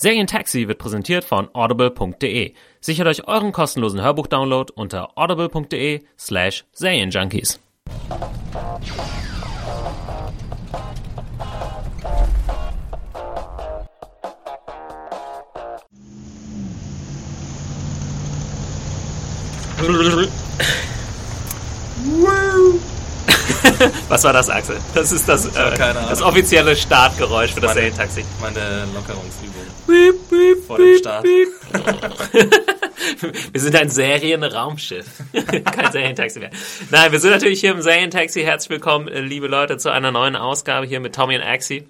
Serientaxi wird präsentiert von audible.de. Sichert euch euren kostenlosen Hörbuchdownload unter audible.de slash Serienjunkies. Was war das, Axel? Das ist das, äh, das offizielle Startgeräusch für das Meine- Serientaxi. Meine Lockerungsübung. Beep, beep, Vor dem Start. Wir sind ein Serienraumschiff. Kein Serientaxi mehr. Nein, wir sind natürlich hier im Serientaxi. Herzlich willkommen, liebe Leute, zu einer neuen Ausgabe hier mit Tommy und Axi.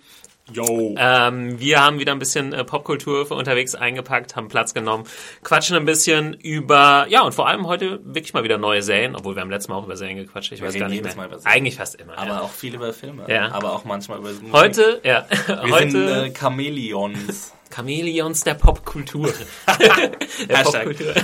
Yo. Ähm, wir haben wieder ein bisschen äh, Popkultur für unterwegs eingepackt, haben Platz genommen, quatschen ein bisschen über, ja, und vor allem heute wirklich mal wieder neue Serien, obwohl wir haben letztes Mal auch über Serien gequatscht. Ich Wir weiß gar nicht mehr. Eigentlich fast immer. aber ja. auch viel über Filme. Ja. Aber auch manchmal über Musik. Heute, ja, Wir heute sind äh, Chamäleons. Chamäleons der Popkultur. der Hashtag. Popkultur.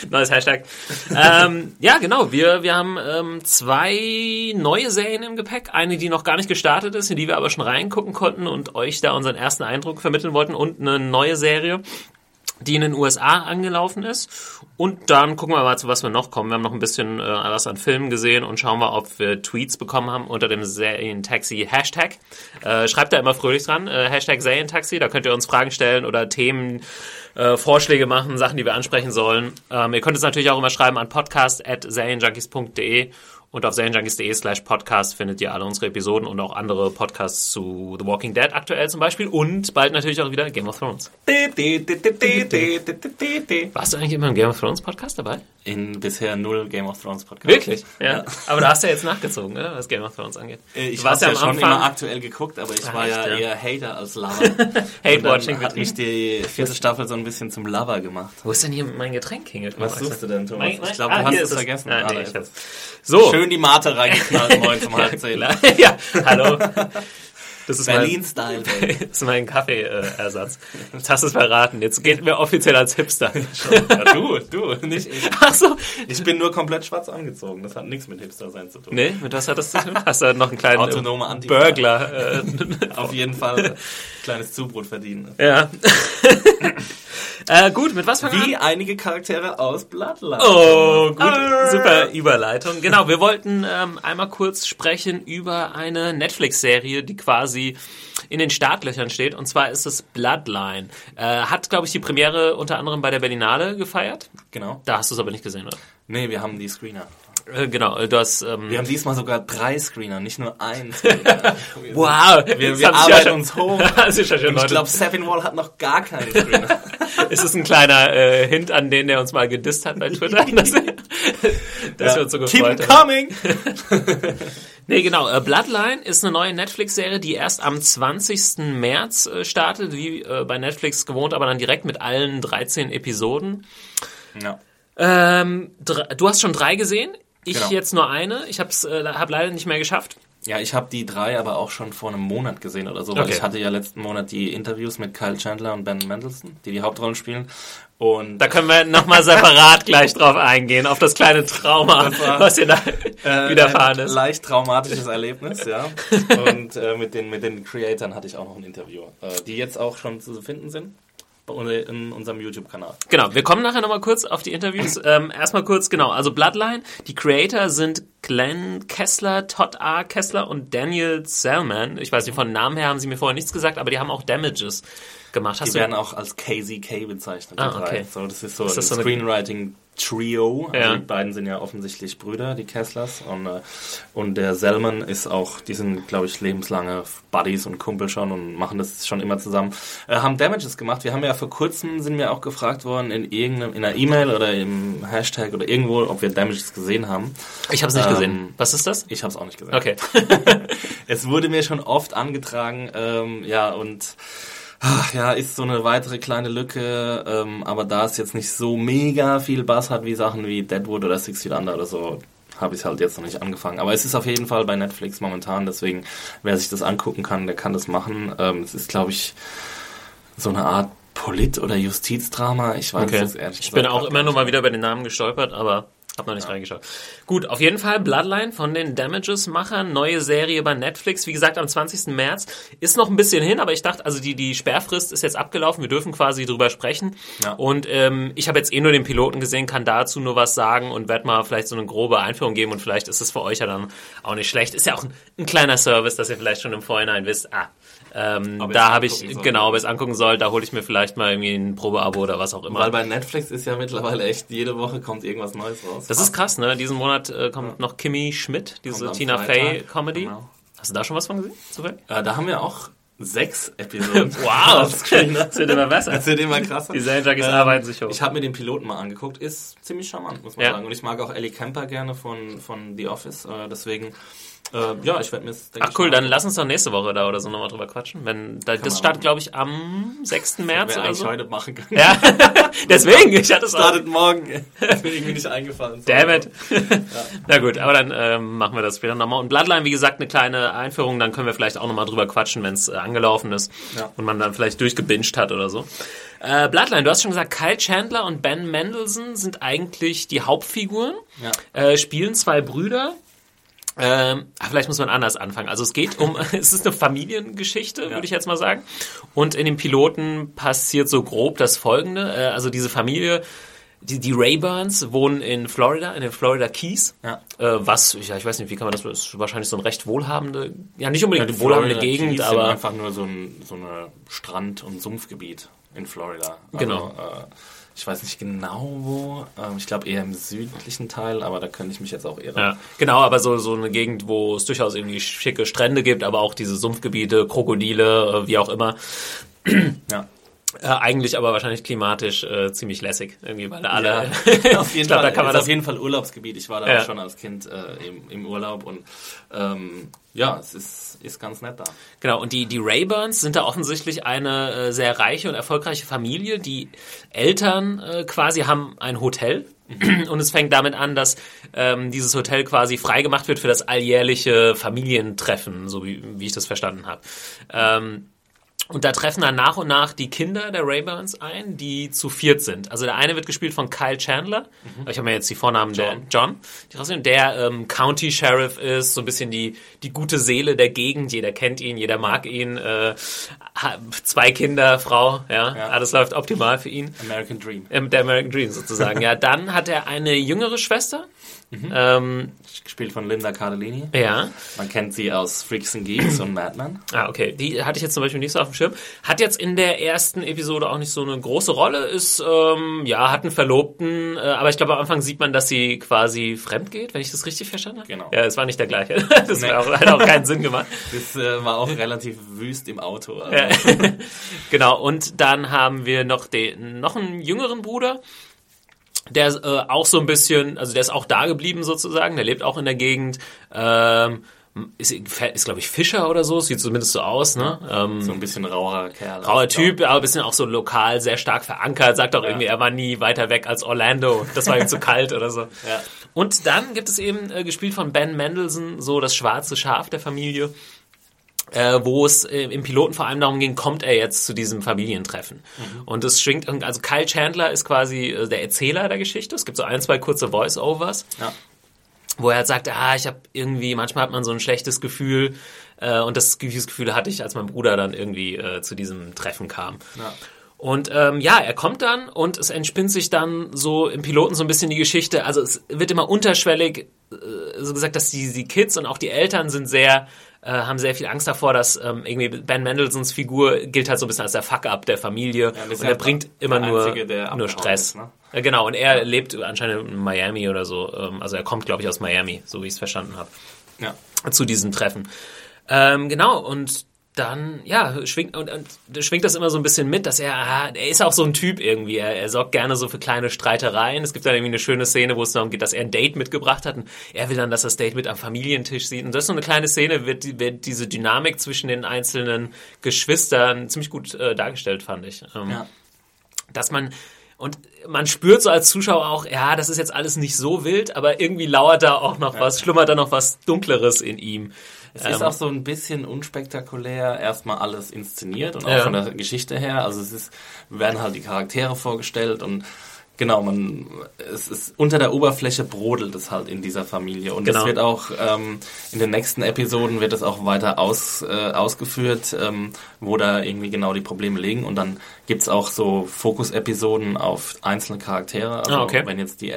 Neues Hashtag. ähm, ja, genau. Wir, wir haben ähm, zwei neue Serien im Gepäck. Eine, die noch gar nicht gestartet ist, in die wir aber schon reingucken konnten und euch da unseren ersten Eindruck vermitteln wollten. Und eine neue Serie, die in den USA angelaufen ist. Und dann gucken wir mal, zu was wir noch kommen. Wir haben noch ein bisschen äh, was an Filmen gesehen und schauen wir, ob wir Tweets bekommen haben unter dem Serientaxi Hashtag. Äh, schreibt da immer fröhlich dran, äh, Hashtag Serientaxi. Da könnt ihr uns Fragen stellen oder Themen, äh, Vorschläge machen, Sachen, die wir ansprechen sollen. Ähm, ihr könnt es natürlich auch immer schreiben an podcast.serienjunkies.de und auf serienjunkies.de slash podcast findet ihr alle unsere Episoden und auch andere Podcasts zu The Walking Dead aktuell zum Beispiel und bald natürlich auch wieder Game of Thrones. Warst du eigentlich immer im Game of Thrones Podcast dabei? In bisher null Game of Thrones Podcast. Wirklich? Ja. Aber du hast ja jetzt nachgezogen, oder? Was Game of Thrones angeht. Äh, Ich habe ja ja schon immer Anfang aktuell geguckt, aber ich Ah, war ja ja. eher Hater als Lover. Hate-Watching hat mich die vierte Staffel so ein bisschen zum Lover gemacht. Wo ist denn hier mein Getränk hingekommen? Was suchst du denn, Thomas? Mein- mein- Ich glaube, ah, du hast es vergessen. Ah, Ah, nee, ich hab's. So. Schön die Mate reingeknallt, neun zum halb zehn. ja, hallo. Das ist Berlin-Style. Mein, das ist mein Kaffeeersatz. Jetzt hast du es verraten. Jetzt geht mir offiziell als Hipster. Ja, du, du, nicht ich. Ach so. Ich bin nur komplett schwarz angezogen. Das hat nichts mit Hipster sein zu tun. Nee, mit was hat das zu tun? Hast du noch einen kleinen Autonome. Burglar? Äh, Auf jeden Fall kleines Zubrot verdienen. ja. äh, gut, mit was fangen wir Wie an? einige Charaktere aus Bloodline. Oh, gut, Ah. super Überleitung. Genau, wir wollten ähm, einmal kurz sprechen über eine Netflix-Serie, die quasi in den Startlöchern steht. Und zwar ist es Bloodline. Äh, hat, glaube ich, die Premiere unter anderem bei der Berlinale gefeiert. Genau. Da hast du es aber nicht gesehen, oder? Nee, wir haben die Screener. Äh, genau, äh, du hast... Ähm, Wir haben diesmal sogar drei Screener, nicht nur einen Screener. wow, Wir, wir ja arbeiten schon- uns hoch. Ist ja ich glaube, Seven Wall hat noch gar keinen Screener. ist es ein kleiner äh, Hint an den, der uns mal gedisst hat bei Twitter? dass dass wir uns so gefreut Keep haben. coming! Nee, genau. Äh, Bloodline ist eine neue Netflix-Serie, die erst am 20. März äh, startet, wie äh, bei Netflix gewohnt, aber dann direkt mit allen 13 Episoden. Ja. Ähm, du hast schon drei gesehen, ich Genau. jetzt nur eine. Ich habe es äh, hab leider nicht mehr geschafft. Ja, ich habe die drei aber auch schon vor einem Monat gesehen oder so, weil Okay. ich hatte ja letzten Monat die Interviews mit Kyle Chandler und Ben Mendelsohn, die die Hauptrollen spielen. Und Da können wir nochmal separat gleich drauf eingehen, auf das kleine Trauma, Das war- was dir da äh, widerfahren ein ist. leicht traumatisches Erlebnis, ja. Und äh, mit den mit den Creatoren hatte ich auch noch ein Interview, äh, die jetzt auch schon zu finden sind in unserem YouTube-Kanal. Genau, wir kommen nachher nochmal kurz auf die Interviews. Ähm, erstmal kurz, genau, also Bloodline, die Creator sind Glenn Kessler, Todd A. Kessler und Daniel Selman. Ich weiß nicht, von Namen her haben sie mir vorher nichts gesagt, aber die haben auch Damages gemacht. Hast Die werden auch als KZK bezeichnet. Ah, okay. So, das ist so Ist ein das so eine- Screenwriting Trio. Also Ja. die beiden sind ja offensichtlich Brüder, die Kesslers. Und, äh, und der Selman ist auch, die sind, glaube ich, lebenslange Buddies und Kumpel schon und machen das schon immer zusammen. Äh, haben Damages gemacht. Wir haben ja vor kurzem, sind wir auch gefragt worden in irgendeinem, in einer E-Mail oder im Hashtag oder irgendwo, ob wir Damages gesehen haben. Ich habe es nicht Ähm, gesehen. Was ist das? Ich habe es auch nicht gesehen. Okay. Es wurde mir schon oft angetragen, ähm, ja, und ach, ja, ist so eine weitere kleine Lücke, ähm, aber da es jetzt nicht so mega viel Bass hat wie Sachen wie Deadwood oder Six Feet Under oder so, habe ich es halt jetzt noch nicht angefangen. Aber es ist auf jeden Fall bei Netflix momentan, deswegen, wer sich das angucken kann, der kann das machen. Ähm, es ist, glaube ich, so eine Art Polit- oder Justizdrama. Ich weiß Okay. es ehrlich Ich bin auch immer nur mal wieder über den Namen gestolpert, aber hab noch nicht reingeschaut. Gut, auf jeden Fall Bloodline von den Damages-Machern, neue Serie bei Netflix, wie gesagt am 20. März. Ist noch ein bisschen hin, aber ich dachte, also die, die Sperrfrist ist jetzt abgelaufen, wir dürfen quasi drüber sprechen. Ja. Und ähm, ich habe jetzt eh nur den Piloten gesehen, kann dazu nur was sagen und werde mal vielleicht so eine grobe Einführung geben und vielleicht ist es für euch ja dann auch nicht schlecht. Ist ja auch ein, ein kleiner Service, dass ihr vielleicht schon im Vorhinein wisst, ah, ähm, da habe ich, sollt. genau, ob ihr es angucken sollt, da hole ich mir vielleicht mal irgendwie ein Probeabo oder was auch immer. Weil bei Netflix ist ja mittlerweile echt, jede Woche kommt irgendwas Neues raus. Das ist krass, ne? Diesen Monat äh, kommt noch Kimmy Schmidt, diese Tina Freitag, Fey Comedy. genau. Hast du da schon was von gesehen? Zufällig? Äh, da haben wir auch sechs Episoden. Wow, das wird immer besser. Das wird immer krasser. Die Serienjunkies arbeiten sich hoch. Ich habe mir den Piloten mal angeguckt. Ist ziemlich charmant, muss man Ja. sagen. Und ich mag auch Ellie Kemper gerne von, von The Office. Äh, deswegen, äh, ja, ich werde mir das, denke Ach cool, dann lass uns doch nächste Woche da oder so nochmal drüber quatschen. Wenn, da, das startet, glaube ich, am 6. März oder so. heute machen können. Ja, deswegen, ich hatte es auch. Startet morgen. ist mir irgendwie nicht eingefallen. Damn it. Na gut, aber dann ähm, machen wir das später nochmal. Und Bloodline, wie gesagt, eine kleine Einführung, dann können wir vielleicht auch nochmal drüber quatschen, wenn es äh, angelaufen ist Ja. und man dann vielleicht durchgebinged hat oder so. Äh, Bloodline, du hast schon gesagt, Kyle Chandler und Ben Mendelssohn sind eigentlich die Hauptfiguren, Ja. äh, spielen zwei Brüder. Ähm, ah, vielleicht muss man anders anfangen. Also es geht um, es ist eine Familiengeschichte, würde ich jetzt mal sagen. Und in dem Piloten passiert so grob das Folgende. Äh, also diese Familie, die, die Rayburns wohnen in Florida, in den Florida Keys. Ja. Äh, was, ja, ich weiß nicht, wie kann man das, das ist wahrscheinlich so ein recht wohlhabende, ja nicht unbedingt eine wohlhabende Florida Gegend, Keys sind aber einfach nur so ein so eine Strand- und Sumpfgebiet in Florida. Also, Genau. Äh, ich weiß nicht genau wo. Ähm, ich glaube eher im südlichen Teil, aber da könnte ich mich jetzt auch irren. Ja, genau, aber so, so eine Gegend, wo es durchaus irgendwie schicke Strände gibt, aber auch diese Sumpfgebiete, Krokodile, äh, wie auch immer. Ja. Äh, eigentlich aber wahrscheinlich klimatisch äh, ziemlich lässig, irgendwie, weil alle. Ja, auf jeden glaub, Fall. da kann man das auf jeden Fall Urlaubsgebiet. Ich war da Ja. auch schon als Kind äh, im, im Urlaub und ähm, ja, es ist, ist ganz nett da. Genau, und die, die Rayburns sind da offensichtlich eine äh, sehr reiche und erfolgreiche Familie. Die Eltern äh, quasi haben ein Hotel. Und es fängt damit an, dass ähm, dieses Hotel quasi freigemacht wird für das alljährliche Familientreffen, so wie, wie ich das verstanden habe. Ähm, und da treffen dann nach und nach die Kinder der Rayburns ein, die zu viert sind. Also der eine wird gespielt von Kyle Chandler. Ich habe mir jetzt die Vornamen John. der John, die rausnehmen, der ähm, County Sheriff ist, so ein bisschen die die gute Seele der Gegend. Jeder kennt ihn, jeder mag ihn. Äh, zwei Kinder, Frau, ja, Ja. alles läuft optimal für ihn. American Dream. Ähm, der American Dream sozusagen. ja, dann hat er eine jüngere Schwester. Ähm, Gespielt von Linda Cardellini. ja. Man kennt sie aus Freaks and Geeks und Madman. Ah, okay. Die hatte ich jetzt zum Beispiel nicht so auf dem Schirm. Hat jetzt in der ersten Episode auch nicht so eine große Rolle, ist, ähm, ja, hat einen Verlobten, äh, aber ich glaube, am Anfang sieht man, dass sie quasi fremd geht, wenn ich das richtig verstanden habe. Genau. Ja, es war nicht der gleiche. Das Nee. auch, hat auch keinen Sinn gemacht. Das äh, war auch relativ wüst im Auto. Also, Ja. genau, und dann haben wir noch den, noch einen jüngeren Bruder, der äh, auch so ein bisschen, also der ist auch da geblieben sozusagen, der lebt auch in der Gegend, ähm, ist, ist glaube ich Fischer oder so, sieht zumindest so aus, ne? Ähm, So ein bisschen rauer Kerl. Grauer Typ, aber ein bisschen auch so lokal sehr stark verankert, sagt auch irgendwie, er war nie weiter weg als Orlando, das war ihm zu kalt oder so. Ja. Und dann gibt es eben, äh, gespielt von Ben Mendelssohn, so das schwarze Schaf der Familie, äh, wo es äh, im Piloten vor allem darum ging, kommt er jetzt zu diesem Familientreffen. Und es schwingt, also Kyle Chandler ist quasi äh, der Erzähler der Geschichte, es gibt so ein, zwei kurze Voice-Overs Ja. wo er halt sagt, ah, ich habe irgendwie, manchmal hat man so ein schlechtes Gefühl äh, und das, Gefühl hatte ich, als mein Bruder dann irgendwie äh, zu diesem Treffen kam. Ja. Und ähm, ja, er kommt dann und es entspinnt sich dann so im Piloten so ein bisschen die Geschichte. Also es wird immer unterschwellig äh, so gesagt, dass die, die Kids und auch die Eltern sind sehr äh, haben sehr viel Angst davor, dass ähm, irgendwie Ben Mendelssohns Figur gilt halt so ein bisschen als der Fuck-up der Familie das und er ja bringt immer nur, Einzige, nur Stress. ist, ne? Äh, Genau, und er lebt anscheinend in Miami oder so. Ähm, also er kommt, glaube ich, aus Miami, so wie ich es verstanden habe Ja. zu diesem Treffen. Ähm, genau, und dann, ja, schwingt, und, und schwingt das immer so ein bisschen mit, dass er, ah, er ist auch so ein Typ irgendwie, er, er sorgt gerne so für kleine Streitereien. Es gibt dann irgendwie eine schöne Szene, wo es darum geht, dass er ein Date mitgebracht hat und er will dann, dass das Date mit am Familientisch sieht. Und das ist so eine kleine Szene, wird, wird diese Dynamik zwischen den einzelnen Geschwistern ziemlich gut äh, dargestellt, fand ich. Ähm, Ja. dass man und man spürt so als Zuschauer auch, ja, das ist jetzt alles nicht so wild, aber irgendwie lauert da auch noch was, schlummert da noch was Dunkleres in ihm. Es ist auch so ein bisschen unspektakulär, erstmal alles inszeniert und auch Ja. von der Geschichte her. Also es ist, werden halt die Charaktere vorgestellt und genau, man, es ist unter der Oberfläche brodelt es halt in dieser Familie. Und Genau. es wird auch ähm, in den nächsten Episoden wird es auch weiter aus, äh, ausgeführt, ähm, wo da irgendwie genau die Probleme liegen. Und dann gibt's auch so Fokus-Episoden auf einzelne Charaktere. Also Ah, okay. wenn jetzt die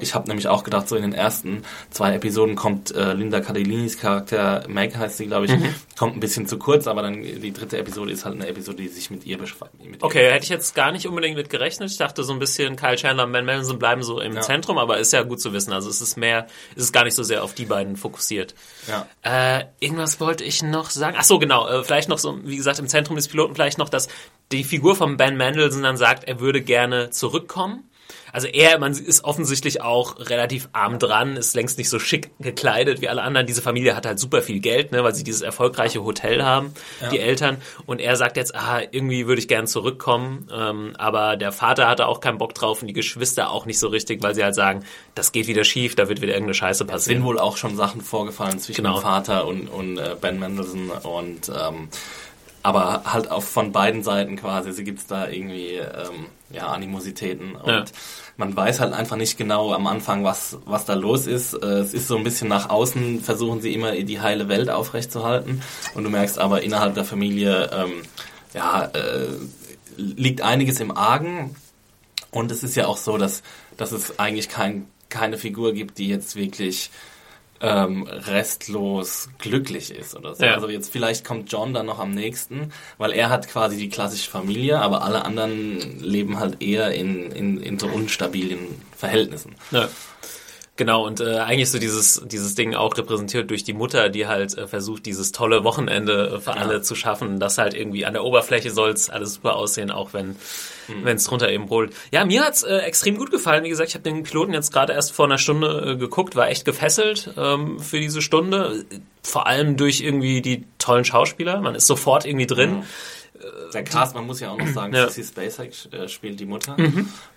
ich habe nämlich auch gedacht, so in den ersten zwei Episoden kommt äh, Linda Cardellinis Charakter, Meg heißt sie, glaube ich, Mhm. kommt ein bisschen zu kurz, aber dann die dritte Episode ist halt eine Episode, die sich mit ihr beschäftigt. mit ihr Okay, hätte ich jetzt gar nicht unbedingt mit gerechnet. Ich dachte so ein bisschen, Kyle Chandler und Ben Mendelssohn bleiben so im Ja. Zentrum, aber ist ja gut zu wissen. Also es ist mehr, es ist gar nicht so sehr auf die beiden fokussiert. Ja. Äh, irgendwas wollte ich noch sagen. Ach so, genau. Äh, vielleicht noch so, wie gesagt, im Zentrum des Piloten vielleicht noch, dass die Figur von Ben Mendelssohn dann sagt, er würde gerne zurückkommen. Also er, man ist offensichtlich auch relativ arm dran, ist längst nicht so schick gekleidet wie alle anderen. Diese Familie hat halt super viel Geld, ne, weil sie dieses erfolgreiche Hotel haben, die Eltern. Und er sagt jetzt, ah, irgendwie würde ich gern zurückkommen. Ähm, aber der Vater hatte auch keinen Bock drauf und die Geschwister auch nicht so richtig, weil sie halt sagen, das geht wieder schief, da wird wieder irgendeine Scheiße sind passieren. wohl auch schon Sachen vorgefallen zwischen Genau. dem Vater und, und äh, Ben Mendelssohn und ähm, aber halt auch von beiden Seiten quasi, sie gibt's da irgendwie ähm, ja Animositäten und Ja. man weiß halt einfach nicht genau am Anfang, was was da los ist. Äh, es ist so ein bisschen nach außen versuchen sie immer die heile Welt aufrechtzuerhalten und du merkst aber innerhalb der Familie ähm, ja äh, liegt einiges im Argen und es ist ja auch so, dass, dass es eigentlich kein, keine Figur gibt, die jetzt wirklich ähm, restlos glücklich ist oder so. Ja. Also jetzt vielleicht kommt John dann noch am nächsten, weil er hat quasi die klassische Familie, aber alle anderen leben halt eher in, in, in so unstabilen Verhältnissen. Ja. Genau, und äh, eigentlich so dieses, dieses Ding auch repräsentiert durch die Mutter, die halt äh, versucht, dieses tolle Wochenende äh, für alle zu schaffen. Das halt irgendwie an der Oberfläche soll's alles super aussehen, auch wenn wenn es drunter eben holt. Ja, mir hat's äh, extrem gut gefallen. Wie gesagt, ich habe den Piloten jetzt gerade erst vor einer Stunde äh, geguckt, war echt gefesselt ähm, für diese Stunde. Vor allem durch irgendwie die tollen Schauspieler. Man ist sofort irgendwie drin. Der Cast, man muss ja auch noch sagen, Ja. Sissy Spacek äh, spielt die Mutter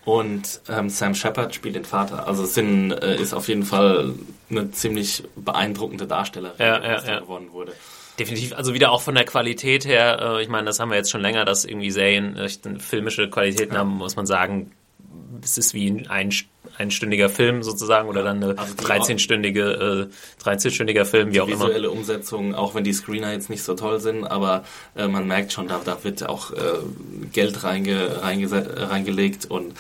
und ähm, Sam Shepard spielt den Vater. Also es sind, äh, ist auf jeden Fall eine ziemlich beeindruckende Darstellerin, Ja, ja, da ja. gewonnen wurde. Definitiv, also wieder auch von der Qualität her, äh, ich meine, das haben wir jetzt schon länger, dass irgendwie Serien äh, filmische Qualitäten haben, muss man sagen, es ist wie ein ein einstündiger Film sozusagen oder dann eine Also die 13-stündige, äh, 13-stündiger Film, wie auch immer. Visuelle Umsetzung, auch wenn die Screener jetzt nicht so toll sind, aber äh, man merkt schon, da, da wird auch äh, Geld reinge, reingese- reingelegt und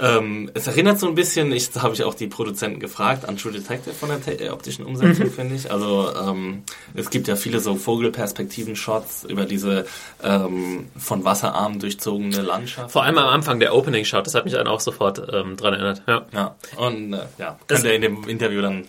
ähm, es erinnert so ein bisschen, ich da habe ich auch die Produzenten gefragt, an True Detective von der äh, optischen Umsetzung, finde ich. Also ähm, es gibt ja viele so Vogelperspektiven-Shots über diese ähm, von Wasserarmen durchzogene Landschaft. Vor allem am Anfang der Opening-Shot, das hat mich dann auch sofort ähm, dran erinnert. Ja. Ja, und äh, ja, Das- könnt ihr in dem Interview dann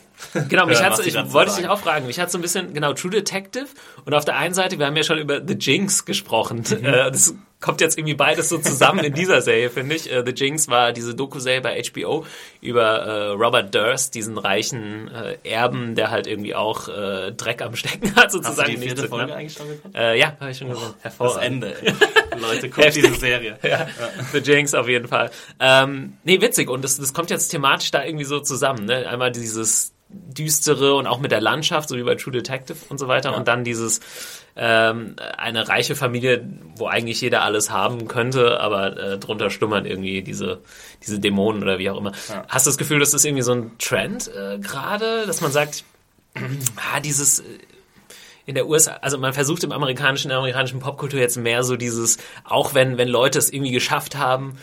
Genau, mich hat's, ich wollte dich auch fragen, mich hat so ein bisschen, genau, True Detective und auf der einen Seite, wir haben ja schon über The Jinx gesprochen, Mhm. äh, das kommt jetzt irgendwie beides so zusammen in dieser Serie, finde ich. Äh, The Jinx war diese Doku-Serie bei HBO über äh, Robert Durst, diesen reichen Erben, der halt irgendwie auch Dreck am Stecken hat, Hast du sozusagen. die vierte zu Folge eigentlich schon geguckt? Äh, ja, habe ich schon gesehen. Das Hervorragend. Ende. Leute, guckt diese Serie. Ja, The Jinx auf jeden Fall. Ähm, nee, witzig. Und das, das kommt jetzt thematisch da irgendwie so zusammen. Ne? Einmal dieses düstere und auch mit der Landschaft, so wie bei True Detective und so weiter. Und dann dieses ähm, eine reiche Familie, wo eigentlich jeder alles haben könnte, aber äh, drunter schlummern irgendwie diese, diese Dämonen oder wie auch immer. Hast du das Gefühl, das ist irgendwie so ein Trend äh, gerade, dass man sagt, ah, dieses... äh, in der USA, also man versucht im amerikanischen, in der amerikanischen Popkultur jetzt mehr so dieses, auch wenn, wenn Leute es irgendwie geschafft haben,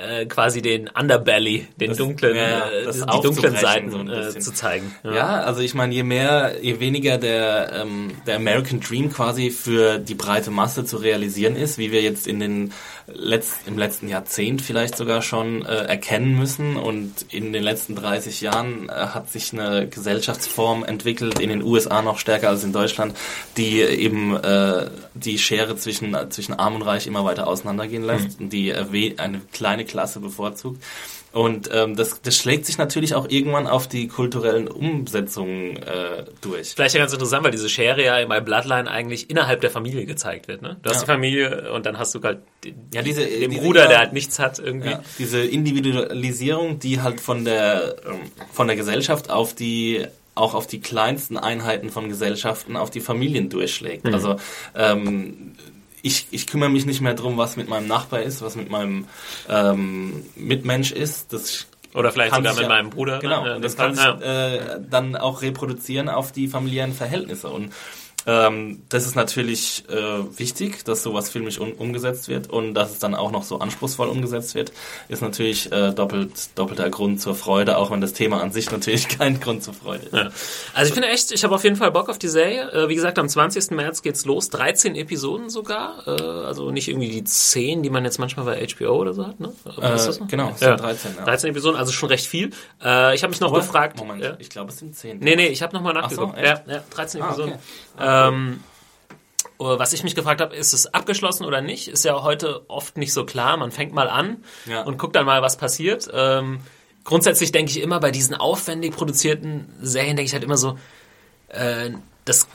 äh, quasi den Underbelly, den Das- dunklen, ja, äh, die dunklen Seiten so äh, zu zeigen. Ja, also ich meine, je mehr, je weniger der, ähm, der American Dream quasi für die breite Masse zu realisieren ist, wie wir jetzt in den letzt, im letzten Jahrzehnt vielleicht sogar schon äh, erkennen müssen und in den letzten 30 Jahren äh, hat sich eine Gesellschaftsform entwickelt, in den USA noch stärker als in Deutschland, die eben äh, die Schere zwischen, zwischen Arm und Reich immer weiter auseinandergehen lässt und die äh, eine kleine Klasse bevorzugt. Und ähm, das, das schlägt sich natürlich auch irgendwann auf die kulturellen Umsetzungen äh, durch. Vielleicht ja ganz interessant, weil diese Schere ja bei Bloodline eigentlich innerhalb der Familie gezeigt wird. Ne? Du hast Ja. die Familie und dann hast du halt den, Ja, diese- den diese- Bruder, ja. der halt nichts hat irgendwie. Ja, diese Individualisierung, die halt von der ähm, von der Gesellschaft auf die auch auf die kleinsten Einheiten von Gesellschaften, auf die Familien durchschlägt. Also ähm, ich, ich kümmere mich nicht mehr drum, was mit meinem Nachbar ist, was mit meinem ähm, Mitmensch ist. Das Oder vielleicht sogar mit ja- meinem Bruder. Genau, ne? das kann, sich äh, dann auch reproduzieren auf die familiären Verhältnisse. Und ähm, das ist natürlich äh, wichtig, dass sowas filmisch um, umgesetzt wird und dass es dann auch noch so anspruchsvoll umgesetzt wird, ist natürlich äh, doppelt, doppelter Grund zur Freude, auch wenn das Thema an sich natürlich kein Grund zur Freude ist. Ja. Also ich finde echt, ich habe auf jeden Fall Bock auf die Serie. Äh, wie gesagt, am 20. März geht's los. 13 Episoden sogar. Äh, also nicht irgendwie die 10, die man jetzt manchmal bei HBO oder so hat. Ne? Äh, so? genau, es ja. sind 13, ja. 13 Episoden, also schon recht viel. Äh, ich habe mich noch Aber, gefragt. Moment, Ja? ich glaube es sind 10. Nee, nee, ich habe nochmal Ach so, nachgeguckt. echt? ja, ja, 13 Ah, Episoden. okay. Ähm, äh, was ich mich gefragt habe, ist es abgeschlossen oder nicht? Ist ja heute oft nicht so klar. Man fängt mal an Ja. und guckt dann mal, was passiert. Ähm, grundsätzlich denke ich immer bei diesen aufwendig produzierten Serien, denke ich halt immer so, äh, das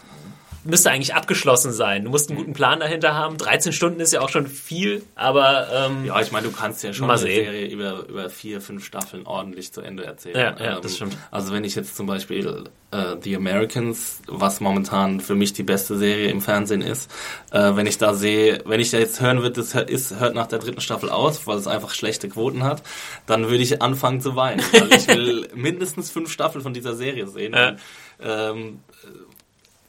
müsste eigentlich abgeschlossen sein. Du musst einen guten Plan dahinter haben. 13 Stunden ist ja auch schon viel, aber ähm, Ja, ich meine, du kannst ja schon eine sehen. Serie über, über vier, fünf Staffeln ordentlich zu Ende erzählen. Ja, ja, das stimmt. Also wenn ich jetzt zum Beispiel äh, The Americans, was momentan für mich die beste Serie im Fernsehen ist, äh, wenn ich da sehe, wenn ich da jetzt hören würde, das hört- ist, hört nach der dritten Staffel aus, weil es einfach schlechte Quoten hat, dann würde ich anfangen zu weinen. Weil ich will mindestens fünf Staffeln von dieser Serie sehen. Ja. Und, ähm,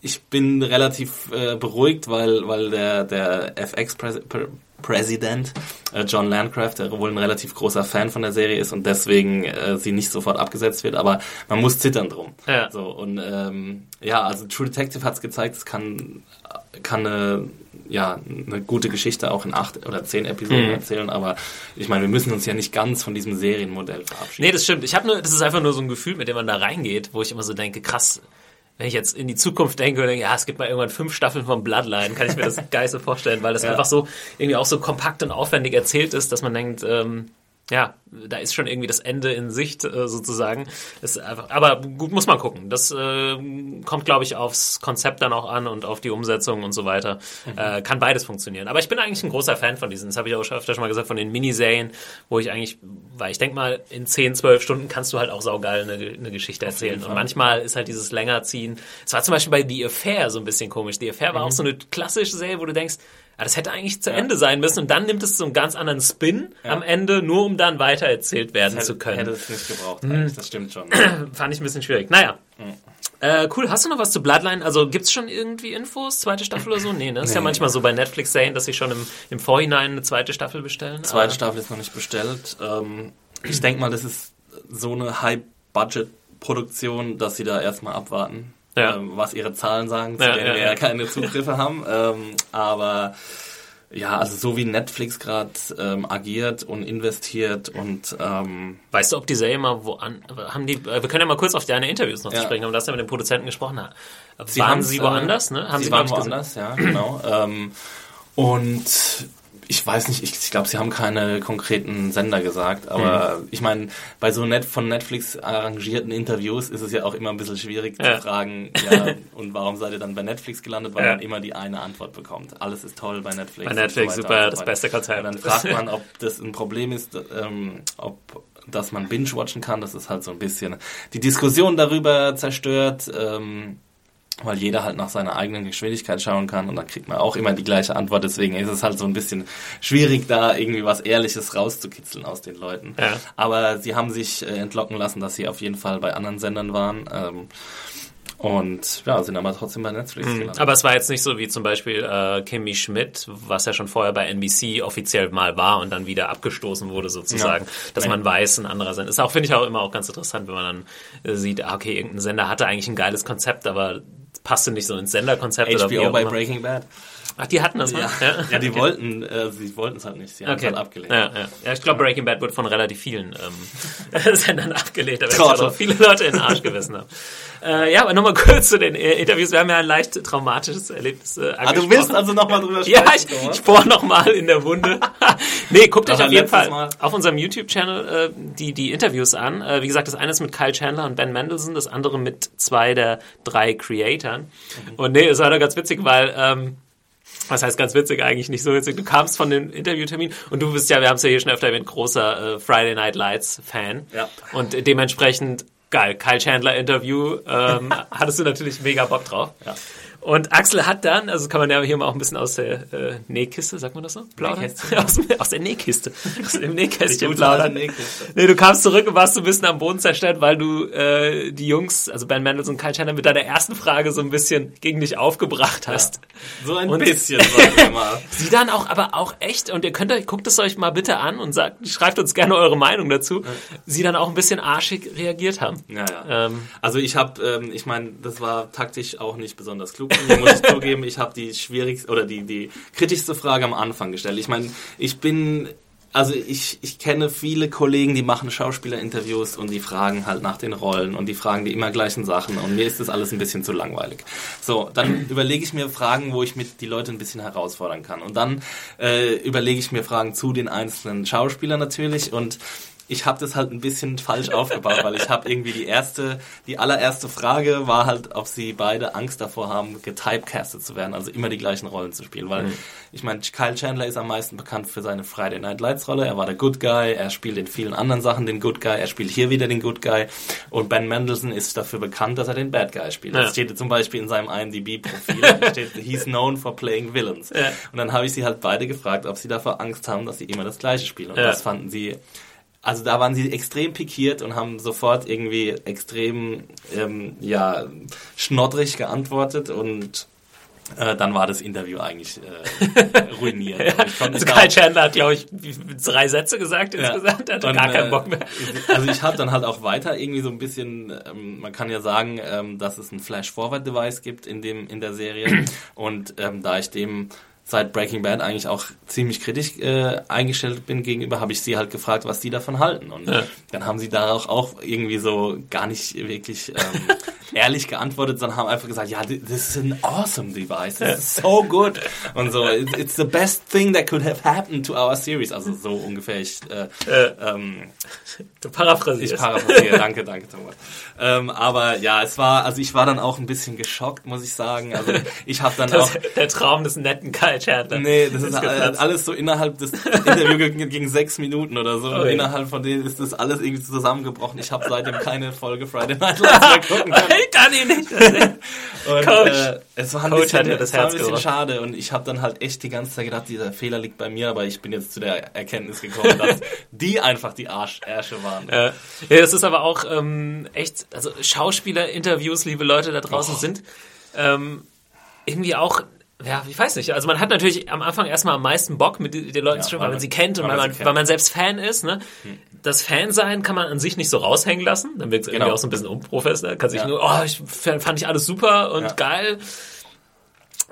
ich bin relativ äh, beruhigt, weil, weil der, der FX-Präsident äh, John Landcraft, der wohl ein relativ großer Fan von der Serie ist und deswegen äh, sie nicht sofort abgesetzt wird, aber man muss zittern drum. Ja. So, und ähm, ja, also True Detective hat es gezeigt, es kann, kann eine, ja, eine gute Geschichte auch in acht oder zehn Episoden Mhm. erzählen, aber ich meine, wir müssen uns ja nicht ganz von diesem Serienmodell verabschieden. Nee, das stimmt. Ich habe nur, das ist einfach nur so ein Gefühl, mit dem man da reingeht, wo ich immer so denke, krass, wenn ich jetzt in die Zukunft denke und denke, ja, es gibt mal irgendwann fünf Staffeln von Bloodline, kann ich mir das geil so vorstellen, weil das einfach so irgendwie auch so kompakt und aufwendig erzählt ist, dass man denkt, ähm, ja, da ist schon irgendwie das Ende in Sicht äh, sozusagen. Ist einfach, aber gut, muss man gucken. Das äh, kommt, glaube ich, aufs Konzept dann auch an und auf die Umsetzung und so weiter. Äh, kann beides funktionieren. Aber ich bin eigentlich ein großer Fan von diesen, das habe ich auch schon öfter schon mal gesagt, von den Miniserien, wo ich eigentlich, weil ich denke mal, in 10, 12 Stunden kannst du halt auch saugeil eine, eine Geschichte erzählen. Und manchmal ist halt dieses Längerziehen. Es war zum Beispiel bei The Affair so ein bisschen komisch. The Affair war auch so eine klassische Serie, wo du denkst, ja, das hätte eigentlich zu Ende sein müssen und dann nimmt es so einen ganz anderen Spin am Ende, nur um dann weiter erzählt werden zu können. Hätte es nicht gebraucht, Mhm. eigentlich, das stimmt schon. Fand ich ein bisschen schwierig. Naja. Äh, cool, hast du noch was zu Bloodline? Also gibt's schon irgendwie Infos? Zweite Staffel oder so? Nee, ne? Ist ja Nee. manchmal so bei Netflix-Serien, dass sie schon im, im Vorhinein eine zweite Staffel bestellen. Zweite Aber- Staffel ist noch nicht bestellt. Ähm, ich denke mal, das ist so eine High-Budget-Produktion, dass sie da erstmal abwarten, Ja. ähm, was ihre Zahlen sagen, zu Ja, denen wir ja. keine Zugriffe haben. Ähm, aber ja, also so wie Netflix gerade ähm, agiert und investiert und ähm, Weißt du, ob die Serie mal wo an, haben die, äh, wir können ja mal kurz auf deine Interviews noch zu Ja. sprechen, aber das ja mit dem Produzenten gesprochen hat. Sie Waren sie äh, woanders, ne? Haben sie, sie, waren woanders, ja, genau. ähm, und ich weiß nicht, ich, ich glaube, sie haben keine konkreten Sender gesagt, aber Mhm. ich meine, bei so net von Netflix arrangierten Interviews ist es ja auch immer ein bisschen schwierig Ja. zu fragen, ja, und warum seid ihr dann bei Netflix gelandet, weil Ja. man immer die eine Antwort bekommt. Alles ist toll bei Netflix. Bei Netflix, so super, das beste Konzept. Und dann fragt man, ob das ein Problem ist, ähm, ob dass man binge-watchen kann, das ist halt so ein bisschen die Diskussion darüber zerstört, ähm, weil jeder halt nach seiner eigenen Geschwindigkeit schauen kann und dann kriegt man auch immer die gleiche Antwort. Deswegen ist es halt so ein bisschen schwierig, da irgendwie was Ehrliches rauszukitzeln aus den Leuten. Ja. Aber sie haben sich äh, entlocken lassen, dass sie auf jeden Fall bei anderen Sendern waren. Ähm, Und ja, sind aber trotzdem bei Netflix gelandet. Aber es war jetzt nicht so wie zum Beispiel äh, Kimmy Schmidt, was ja schon vorher bei NBC offiziell mal war und dann wieder abgestoßen wurde sozusagen, Ja. dass Nee. man weiß, ein anderer Sender. Ist auch, finde ich auch immer auch ganz interessant, wenn man dann äh, sieht, ah, okay, irgendein Sender hatte eigentlich ein geiles Konzept, aber passte nicht so ins Senderkonzept oder HBO auch bei. Breaking Bad. Ach, die hatten das mal? Ja, ja die wollten, äh, sie wollten es halt nicht. Sie haben es Okay. halt abgelehnt. Ja, ja. ja, ich glaube, Breaking Bad wird von relativ vielen ähm, Sendern abgelehnt, aber ich auch viele Leute in den Arsch gewissen haben. Äh, ja, aber nochmal kurz zu den äh, Interviews. Wir haben ja ein leicht traumatisches Erlebnis äh, Ah, du angesprochen. willst also nochmal drüber sprechen? Ja, ich, ich bohr noch mal in der Wunde. nee, guckt euch auf jeden Fall Mal- auf unserem YouTube-Channel äh, die, die Interviews an. Äh, wie gesagt, das eine ist mit Kyle Chandler und Ben Mendelssohn, das andere mit zwei der drei Creatoren. Und nee, es war da ganz witzig, weil... Ähm, was heißt ganz witzig, eigentlich nicht so witzig. Du kamst von dem Interviewtermin und du bist ja, wir haben es ja hier schon öfter erwähnt, großer äh, Friday Night Lights Fan. Ja. Und dementsprechend, geil, Kyle Chandler Interview, ähm, hattest du natürlich mega Bock drauf. Ja. Und Axel hat dann, also kann man ja hier mal auch ein bisschen aus der äh, Nähkiste, sagt man das so? Plaudern? Aus, aus der Nähkiste. Aus dem Nähkästchen plaudern. Nähkiste. Nee, du kamst zurück und warst so ein bisschen am Boden zerstört, weil du äh, die Jungs, also Ben Mendelssohn und Kyle Chandler, mit deiner ersten Frage so ein bisschen gegen dich aufgebracht hast. So ein Und- bisschen, sagen wir mal. Sie dann auch, aber auch echt, und ihr könnt euch, guckt es euch mal bitte an und sagt, schreibt uns gerne eure Meinung dazu, sie dann auch ein bisschen arschig reagiert haben. Ja, ja. Ähm, Also ich habe, ähm, ich meine, das war taktisch auch nicht besonders klug mir, muss ich zugeben. Ich habe die schwierigste oder die, die kritischste Frage am Anfang gestellt. Ich meine, ich bin, also ich, ich kenne viele Kollegen, die machen Schauspielerinterviews und die fragen halt nach den Rollen und die fragen die immer gleichen Sachen und mir ist das alles ein bisschen zu langweilig. So, dann überlege ich mir Fragen, wo ich mit die Leute ein bisschen herausfordern kann. Und dann äh, überlege ich mir Fragen zu den einzelnen Schauspielern natürlich und ich habe das halt ein bisschen falsch aufgebaut, weil ich habe irgendwie die erste, die allererste Frage war halt, ob sie beide Angst davor haben, getypecastet zu werden, also immer die gleichen Rollen zu spielen, weil ich meine, Kyle Chandler ist am meisten bekannt für seine Friday Night Lights Rolle, er war der Good Guy, er spielt in vielen anderen Sachen den Good Guy, er spielt hier wieder den Good Guy und Ben Mendelssohn ist dafür bekannt, dass er den Bad Guy spielt. Ja. Das steht zum Beispiel in seinem IMDb-Profil, steht, he's known for playing villains. Ja. Und dann habe ich sie halt beide gefragt, ob sie davor Angst haben, dass sie immer das Gleiche spielen und Ja. das fanden sie also da waren sie extrem pikiert und haben sofort irgendwie extrem ähm, ja schnoddrig geantwortet und äh, dann war das Interview eigentlich äh, ruiniert. Konnte also Kyle Chandler hat, glaube ich, drei Sätze gesagt ja. insgesamt, er hatte Und, gar keinen äh, Bock mehr. Also ich habe dann halt auch weiter irgendwie so ein bisschen, ähm, man kann ja sagen, ähm, dass es ein Flash-Forward-Device gibt in dem in der Serie und ähm, da ich dem seit Breaking Bad eigentlich auch ziemlich kritisch äh, eingestellt bin gegenüber, habe ich sie halt gefragt, was die davon halten. Und Ja. dann haben sie darauf auch irgendwie so gar nicht wirklich ähm, ehrlich geantwortet, sondern haben einfach gesagt, ja, this is an awesome device, this is so good. Und so, it's, the best thing that could have happened to our series. Also so ungefähr. Ich, äh, ähm, Du paraphrasierst. ich paraphrasiere, danke, danke, Thomas. Ähm, aber ja, es war, also ich war dann auch ein bisschen geschockt, muss ich sagen. Also ich habe dann auch. das, der Traum des netten Kyle Chandler. Nee, das ist geplatzt. alles so innerhalb des Interviews ging, ging sechs Minuten oder so. Okay. Innerhalb von denen ist das alles irgendwie zusammengebrochen. Ich habe seitdem keine Folge Friday Night Lights mehr gucken können. ich kann ihn nicht. Und, Coach. Äh, es war ein Coach bisschen, das war ein bisschen schade und ich habe dann halt echt die ganze Zeit gedacht, dieser Fehler liegt bei mir, aber ich bin jetzt zu der Erkenntnis gekommen, dass die einfach die Arsch Ärsche waren. Ja. ja, das ist aber auch ähm, echt, also Schauspieler-Interviews, liebe Leute da draußen Oh. sind ähm, irgendwie auch, ja, ich weiß nicht, also man hat natürlich am Anfang erstmal am meisten Bock mit den Leuten Ja, zu sprechen, weil man sie kennt und weil man kennt. weil man selbst Fan ist, ne? Das Fansein kann man an sich nicht so raushängen lassen, dann wirkt es irgendwie Genau. auch so ein bisschen unprofessionell, kann sich Ja. nur, oh, ich fand ich alles super und Ja. geil.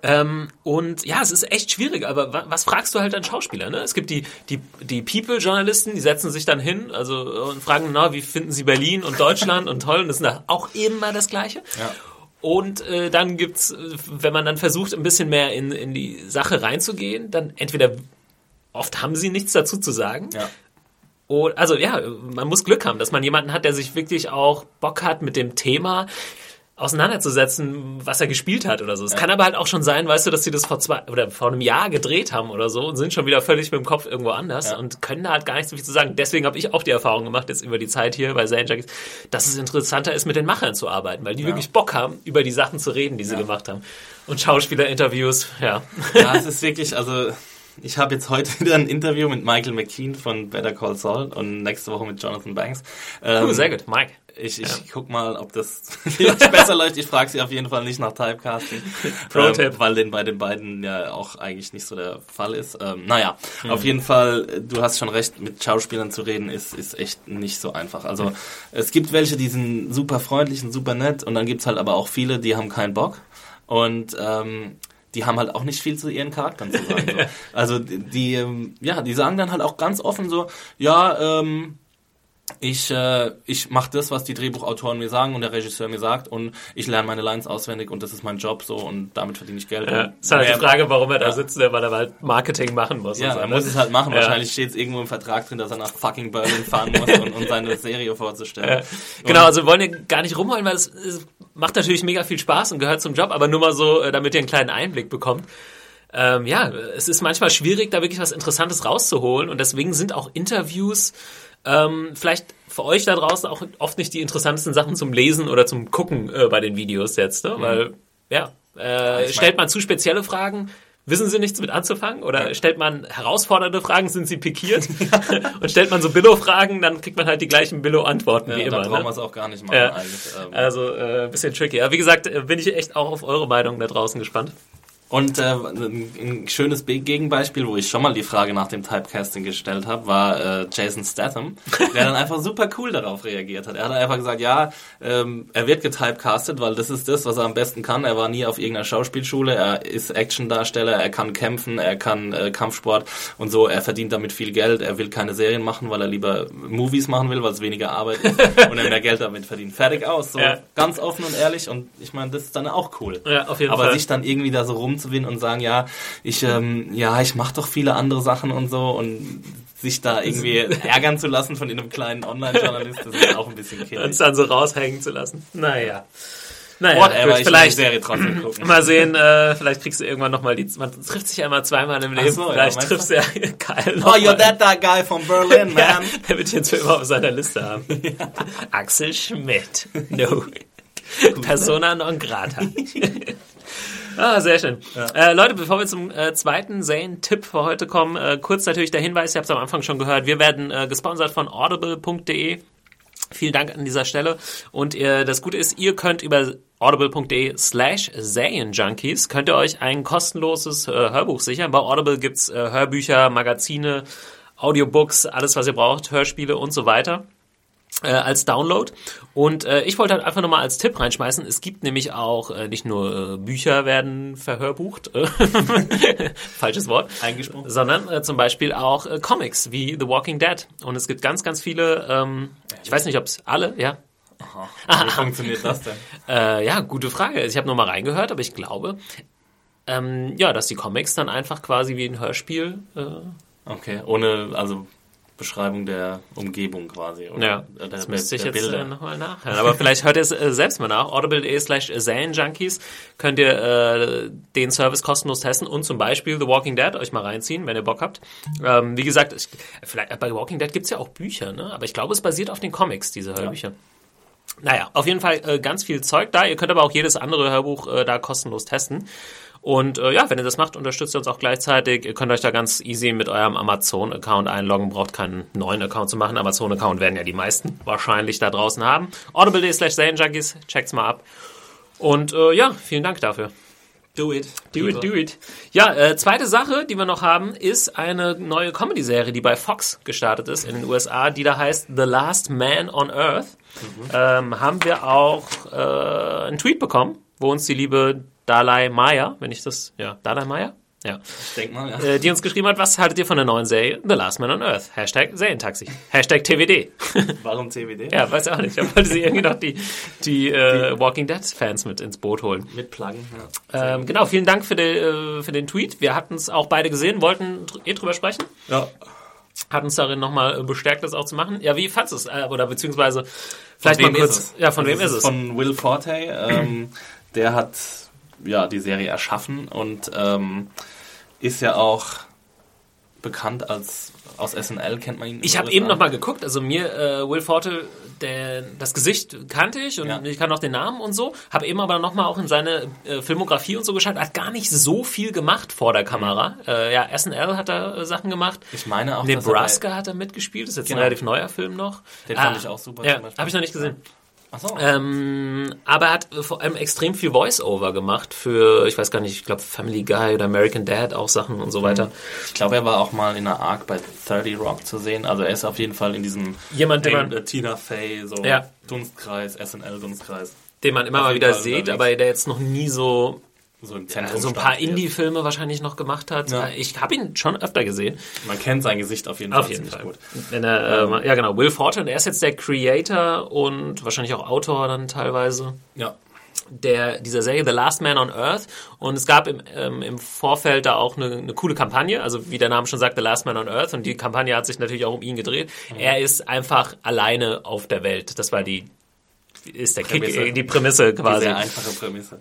Ähm, und ja, es ist echt schwierig, aber wa was fragst du halt an Schauspieler? Ne? Es gibt die, die, die People-Journalisten, die setzen sich dann hin also, und fragen, na, wie finden sie Berlin und Deutschland und toll, und das ist da auch immer das Gleiche. Ja. Und äh, dann gibt's, äh, wenn man dann versucht, ein bisschen mehr in, in die Sache reinzugehen, dann entweder oft haben sie nichts dazu zu sagen, Ja. oder, also ja, man muss Glück haben, dass man jemanden hat, der sich wirklich auch Bock hat, mit dem Thema auseinanderzusetzen, was er gespielt hat oder so. Es kann aber halt auch schon sein, weißt du, dass sie das vor zwei oder vor einem Jahr gedreht haben oder so und sind schon wieder völlig mit dem Kopf irgendwo anders Ja. und können da halt gar nicht so viel zu sagen. Deswegen habe ich auch die Erfahrung gemacht, jetzt über die Zeit hier bei Zane Junkies, dass es interessanter ist, mit den Machern zu arbeiten, weil die wirklich Bock haben, über die Sachen zu reden, die sie gemacht haben. Und Schauspielerinterviews, ja. Ja, es ist wirklich, also ich habe jetzt heute wieder ein Interview mit Michael McKean von Better Call Saul und nächste Woche mit Jonathan Banks. Ähm, Oh, sehr gut, Mike. Ich, ich guck mal, ob das besser läuft. Ich frage sie auf jeden Fall nicht nach Typecasting. Pro-Tipp. Ähm, weil den bei den beiden ja auch eigentlich nicht so der Fall ist. Ähm, naja, auf jeden Fall, du hast schon recht, mit Schauspielern zu reden ist, ist echt nicht so einfach. Also es gibt welche, die sind super freundlich und super nett und dann gibt's halt aber auch viele, die haben keinen Bock. Und ähm, die haben halt auch nicht viel zu ihren Charakteren zu sagen. So. Also die, die, ähm, ja, die sagen dann halt auch ganz offen so, ja, ähm, ich, äh, ich mache das, was die Drehbuchautoren mir sagen und der Regisseur mir sagt und ich lerne meine Lines auswendig und das ist mein Job so und damit verdiene ich Geld. Ja, Und ist halt die Frage, warum er da sitzt, weil er halt Marketing machen muss. Ja, und so, er ne? muss es halt machen. Ja. Wahrscheinlich steht es irgendwo im Vertrag drin, dass er nach fucking Berlin fahren muss, um, um seine Serie vorzustellen. Ja. Genau, also wir wollen hier gar nicht rumholen, weil es, es macht natürlich mega viel Spaß und gehört zum Job, aber nur mal so, äh, damit ihr einen kleinen Einblick bekommt. Ähm, ja, es ist manchmal schwierig, da wirklich was Interessantes rauszuholen und deswegen sind auch Interviews ähm, vielleicht für euch da draußen auch oft nicht die interessantesten Sachen zum Lesen oder zum Gucken äh, bei den Videos jetzt, ne? weil ja, äh, stellt man zu spezielle Fragen, wissen sie nichts mit anzufangen oder stellt man herausfordernde Fragen, sind sie pikiert und stellt man so Billo-Fragen, dann kriegt man halt die gleichen Billo-Antworten Ja, wie da immer. brauchen Ne? wir es auch gar nicht machen Ja. eigentlich. Ähm, Also äh, bisschen tricky. Aber wie gesagt, äh, bin ich echt auch auf eure Meinung da draußen gespannt. Und äh, ein, schönes Be- Gegenbeispiel, wo ich schon mal die Frage nach dem Typecasting gestellt habe, war äh, Jason Statham, der dann einfach super cool darauf reagiert hat. Er hat einfach gesagt, ja, ähm, er wird getypecastet, weil das ist das, was er am besten kann. Er war nie auf irgendeiner Schauspielschule, er ist Actiondarsteller, er kann kämpfen, er kann äh, Kampfsport und so. Er verdient damit viel Geld. Er will keine Serien machen, weil er lieber Movies machen will, weil es weniger Arbeit ist und er mehr Geld damit verdient. Fertig aus. So Ja. ganz offen und ehrlich und ich meine, das ist dann auch cool. Ja, auf jeden Aber Fall. sich dann irgendwie da so rumzuwinden und sagen, ja, ich, ähm, ja, ich mache doch viele andere Sachen und so und sich da irgendwie ärgern zu lassen von einem kleinen Online-Journalist, das ist auch ein bisschen Uns kindisch. dann so raushängen zu lassen. Naja. Naja, Whatever, gut, ich vielleicht Serie trotzdem gucken. mal sehen, äh, vielleicht kriegst du irgendwann nochmal die, man trifft sich einmal zweimal im Leben, so, ja, vielleicht du? triffst du ja Kyle Oh, you're that, that guy from Berlin, Ja, man. der wird jetzt immer auf seiner Liste haben. Axel Schmidt. No. Persona non grata. Ah, sehr schön. Äh, Leute, bevor wir zum äh, zweiten Zane-Tipp für heute kommen, äh, kurz natürlich der Hinweis, ihr habt es am Anfang schon gehört, wir werden äh, gesponsert von audible.de. Vielen Dank an dieser Stelle. Und ihr, das Gute ist, ihr könnt über audible.de slash Junkies könnt ihr euch ein kostenloses äh, Hörbuch sichern. Bei Audible gibt's äh, Hörbücher, Magazine, Audiobooks, alles was ihr braucht, Hörspiele und so weiter äh, als Download. Und äh, ich wollte halt einfach nochmal als Tipp reinschmeißen, es gibt nämlich auch äh, nicht nur äh, Bücher werden verhörbucht, äh, falsches Wort, Eingesprochen. sondern äh, zum Beispiel auch äh, Comics wie The Walking Dead. Und es gibt ganz, ganz viele, ähm, ich weiß nicht, ob es alle, ja, Wie funktioniert das denn? äh, ja, gute Frage. Ich habe nur mal reingehört, aber ich glaube, ähm, ja, dass die Comics dann einfach quasi wie ein Hörspiel äh, Okay, ohne, also Beschreibung der Umgebung quasi. Oder Ja, der, das müsste ich jetzt äh, nochmal nachhören. Aber vielleicht hört ihr es äh, selbst mal nach. Audible.de slash Junkies könnt ihr äh, den Service kostenlos testen und zum Beispiel The Walking Dead euch mal reinziehen, wenn ihr Bock habt. Ähm, wie gesagt, ich, vielleicht, bei The Walking Dead gibt's ja auch Bücher, ne? aber ich glaube, es basiert auf den Comics, diese Hörbücher. Naja, auf jeden Fall äh, ganz viel Zeug da. Ihr könnt aber auch jedes andere Hörbuch äh, da kostenlos testen. Und äh, ja, wenn ihr das macht, unterstützt ihr uns auch gleichzeitig. Ihr könnt euch da ganz easy mit eurem Amazon-Account einloggen, braucht keinen neuen Account zu machen. Amazon-Account werden ja die meisten wahrscheinlich da draußen haben. Audible.de slash Junkies, checkt's mal ab. Und äh, ja, vielen Dank dafür. Do it. Do it, do it. Ja, äh, zweite Sache, die wir noch haben, ist eine neue Comedy-Serie, die bei Fox gestartet ist in den USA, die da heißt The Last Man on Earth. Ähm, haben wir auch äh, einen Tweet bekommen, wo uns die liebe Dalai Maya, wenn ich das, ja, Dalai Maya? Ja. Ich denk mal, ja. Äh, die uns geschrieben hat, was haltet ihr von der neuen Serie The Last Man on Earth? Hashtag Serientaxi. Hashtag TWD. Warum CBD? ja, weiß auch nicht. Da wollte sie irgendwie noch die, die, äh, Walking Dead-Fans mit ins Boot holen. Mit Pluggen, ja. Ähm, genau, vielen Dank für den, äh, für den Tweet. Wir hatten es auch beide gesehen, wollten dr- eh drüber sprechen. ja. Hatten uns darin nochmal bestärkt, das auch zu machen. Ja, wie fandst du es? Äh, oder beziehungsweise vielleicht mal kurz. Ja, von wem ist es? Von Will Forte. Ähm, der hat ja die Serie erschaffen und ähm, ist ja auch bekannt als aus SNL kennt man ihn. Ich habe eben noch mal geguckt, also mir äh, Will Forte, der, das Gesicht kannte ich und Ja. ich kann auch den Namen und so, habe eben aber noch mal auch in seine äh, Filmografie und so geschaut, hat gar nicht so viel gemacht vor der Kamera. Äh, ja, SNL hat da äh, Sachen gemacht. Ich meine auch, dass er Nebraska hat er mitgespielt, das ist jetzt Genau. ein relativ neuer Film noch. Den fand ich auch super Ja, habe ich noch nicht gesehen. Achso. Ähm, aber er hat vor allem extrem viel Voice-Over gemacht für, ich weiß gar nicht, ich glaube Family Guy oder American Dad auch Sachen und so weiter. Ich glaube, er war auch mal in einer Arc bei 30 Rock zu sehen. Also er ist auf jeden Fall in diesem Jemand, den man- äh, Tina Fey, so Ja. Dunstkreis, SNL-Dunstkreis. Den man immer Auf mal wieder sieht, aber der jetzt noch nie so So im Ja, Zentrum. so ein paar. Indie-Filme wahrscheinlich noch gemacht hat. Ja. Ich habe ihn schon öfter gesehen. Man kennt sein Gesicht auf jeden Auf Fall jeden ziemlich Fall. gut. Wenn er, ähm, ja genau, Will Forte, der ist jetzt der Creator und wahrscheinlich auch Autor dann teilweise Ja. der, dieser Serie The Last Man on Earth. Und es gab im, ähm, im Vorfeld da auch eine, eine coole Kampagne, also wie der Name schon sagt, The Last Man on Earth. Und die Kampagne hat sich natürlich auch um ihn gedreht. Mhm. Er ist einfach alleine auf der Welt. Das war die, ist der Prämisse. Kick, die Prämisse Die quasi. sehr einfache Prämisse.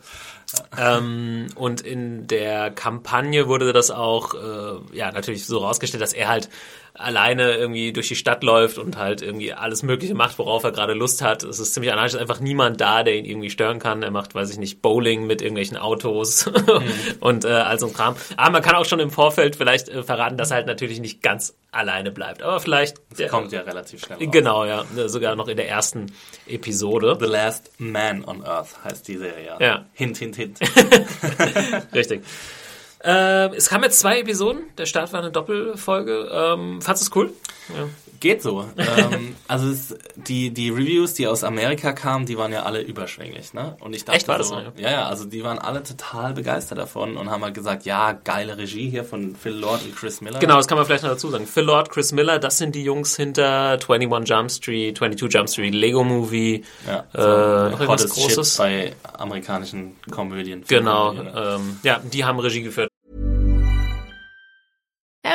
Ähm, und in der Kampagne wurde das auch, äh, ja, natürlich so rausgestellt, dass er halt alleine irgendwie durch die Stadt läuft und halt irgendwie alles Mögliche macht, worauf er gerade Lust hat. Es ist ziemlich anarchisch, es ist einfach niemand da, der ihn irgendwie stören kann. Er macht, weiß ich nicht, Bowling mit irgendwelchen Autos und äh, all so ein Kram. Aber man kann auch schon im Vorfeld vielleicht äh, verraten, dass er halt natürlich nicht ganz alleine bleibt. Aber vielleicht... der- Kommt ja relativ schnell raus. Genau, ja. Sogar noch in der ersten Episode. The Last Man on Earth heißt die Serie. Ja. Hint, hint, hint. Richtig. Ähm, es kamen jetzt zwei Episoden. Der Start war eine Doppelfolge. Ähm, fandest du es cool? Ja. Geht so. ähm, also es, die, die Reviews, die aus Amerika kamen, die waren ja alle überschwänglich, ne? Und ich dachte Echt, war das so, so, ja? ja, also die waren alle total begeistert davon und haben halt gesagt, ja, geile Regie hier von Phil Lord und Chris Miller. Genau, das kann man vielleicht noch dazu sagen. Phil Lord, Chris Miller, das sind die Jungs hinter 21 Jump Street, 22 Jump Street, Lego Movie. Ja, Äh, noch irgendwas Großes? Shit bei amerikanischen Komödien. Genau, ähm, ja, die haben Regie geführt.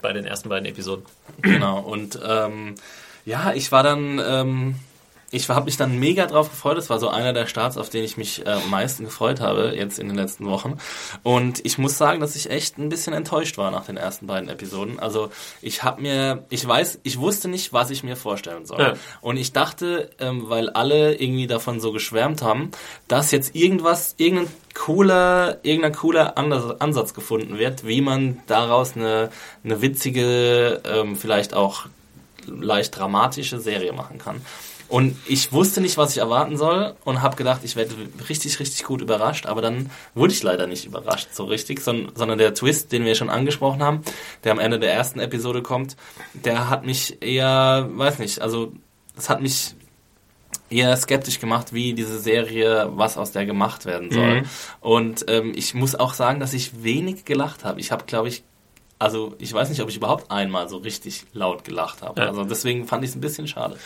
Bei den ersten beiden Episoden. Genau, und ähm, ja, ich war dann, ähm, ich habe mich dann mega drauf gefreut. Das war so einer der Starts, auf den ich mich äh, am meisten gefreut habe, jetzt in den letzten Wochen. Und ich muss sagen, dass ich echt ein bisschen enttäuscht war nach den ersten beiden Episoden. Also ich habe mir, ich weiß, ich wusste nicht, was ich mir vorstellen soll. Ja. Und ich dachte, ähm, weil alle irgendwie davon so geschwärmt haben, dass jetzt irgendwas, irgendein cooler, irgendein cooler Ansatz gefunden wird, wie man daraus eine, eine witzige, ähm, vielleicht auch leicht dramatische Serie machen kann. Und ich wusste nicht, was ich erwarten soll und habe gedacht, ich werde richtig, richtig gut überrascht. Aber dann wurde ich leider nicht überrascht so richtig, sondern, sondern der Twist, den wir schon angesprochen haben, der am Ende der ersten Episode kommt, der hat mich eher, weiß nicht, also es hat mich eher skeptisch gemacht, wie diese Serie, was aus der gemacht werden soll. Und ähm, ich muss auch sagen, dass ich wenig gelacht habe. Ich habe, glaube ich, also ich weiß nicht, ob ich überhaupt einmal so richtig laut gelacht habe. Ja. Also deswegen fand ich es ein bisschen schade.